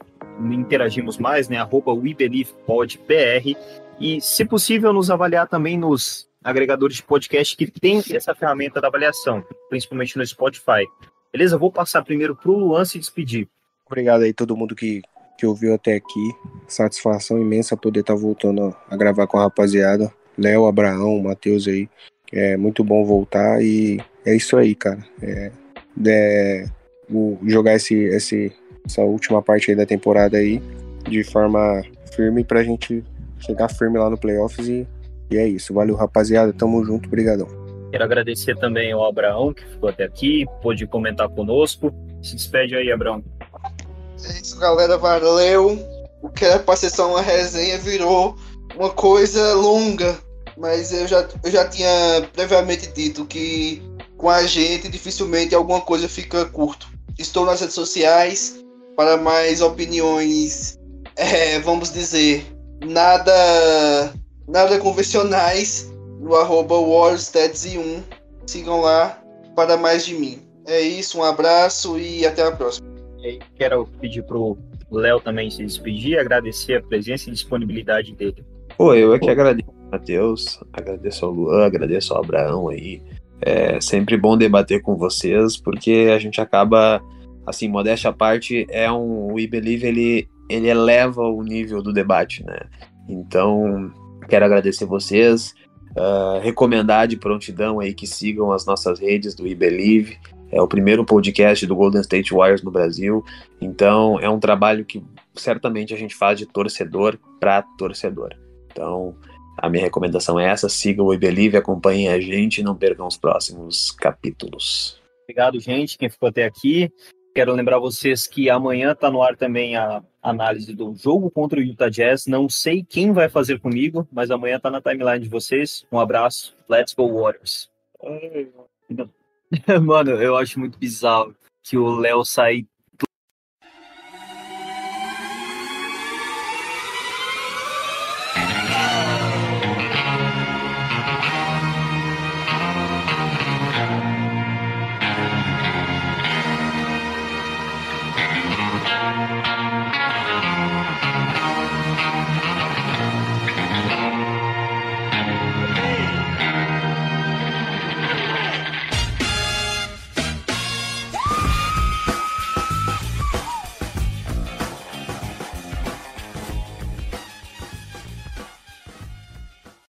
interagimos mais, né, arroba WeBelievePodPR. E, se possível, nos avaliar também nos agregadores de podcast que tem essa ferramenta da avaliação, principalmente no Spotify. Beleza? Vou passar primeiro para o Luan se despedir. Obrigado aí todo mundo que, que ouviu até aqui. Satisfação imensa poder estar tá voltando a gravar com a rapaziada. Léo, Abraão, Matheus aí. É muito bom voltar e é isso aí, cara. É, é, vou jogar esse, esse, essa última parte aí da temporada aí de forma firme pra gente chegar firme lá no playoffs e e é isso. Valeu, rapaziada. Tamo junto. Obrigadão. Quero agradecer também ao Abraão, que ficou até aqui, pôde comentar conosco. Se despede aí, Abraão. É isso, galera. Valeu. O que era pra ser só uma resenha virou uma coisa longa. Mas eu já, eu já tinha previamente dito que com a gente dificilmente alguma coisa fica curto. Estou nas redes sociais para mais opiniões, é, vamos dizer, nada nada convencionais no arroba WarsStats1. Sigam lá para mais de mim. É isso, um abraço e até a próxima. E quero pedir pro Léo também se despedir, agradecer a presença e disponibilidade dele. Pô, eu é que agradeço a Matheus, agradeço ao Luan, agradeço ao Abraão aí. É sempre bom debater com vocês, porque a gente acaba, assim, modéstia à parte, é um, o We Believe, ele, ele eleva o nível do debate, né? Então, Quero agradecer vocês, uh, recomendar de prontidão aí que sigam as nossas redes do iBelieve. É o primeiro podcast do Golden State Warriors no Brasil. Então, é um trabalho que certamente a gente faz de torcedor para torcedor. Então, a minha recomendação é essa: sigam o iBelieve, acompanhem a gente e não percam os próximos capítulos. Obrigado, gente, quem ficou até aqui. Quero lembrar vocês que amanhã está no ar também a análise do jogo contra o Utah Jazz. Não sei quem vai fazer comigo, mas amanhã está na timeline de vocês. Um abraço. Let's go Warriors. Mano, eu acho muito bizarro que o Léo sai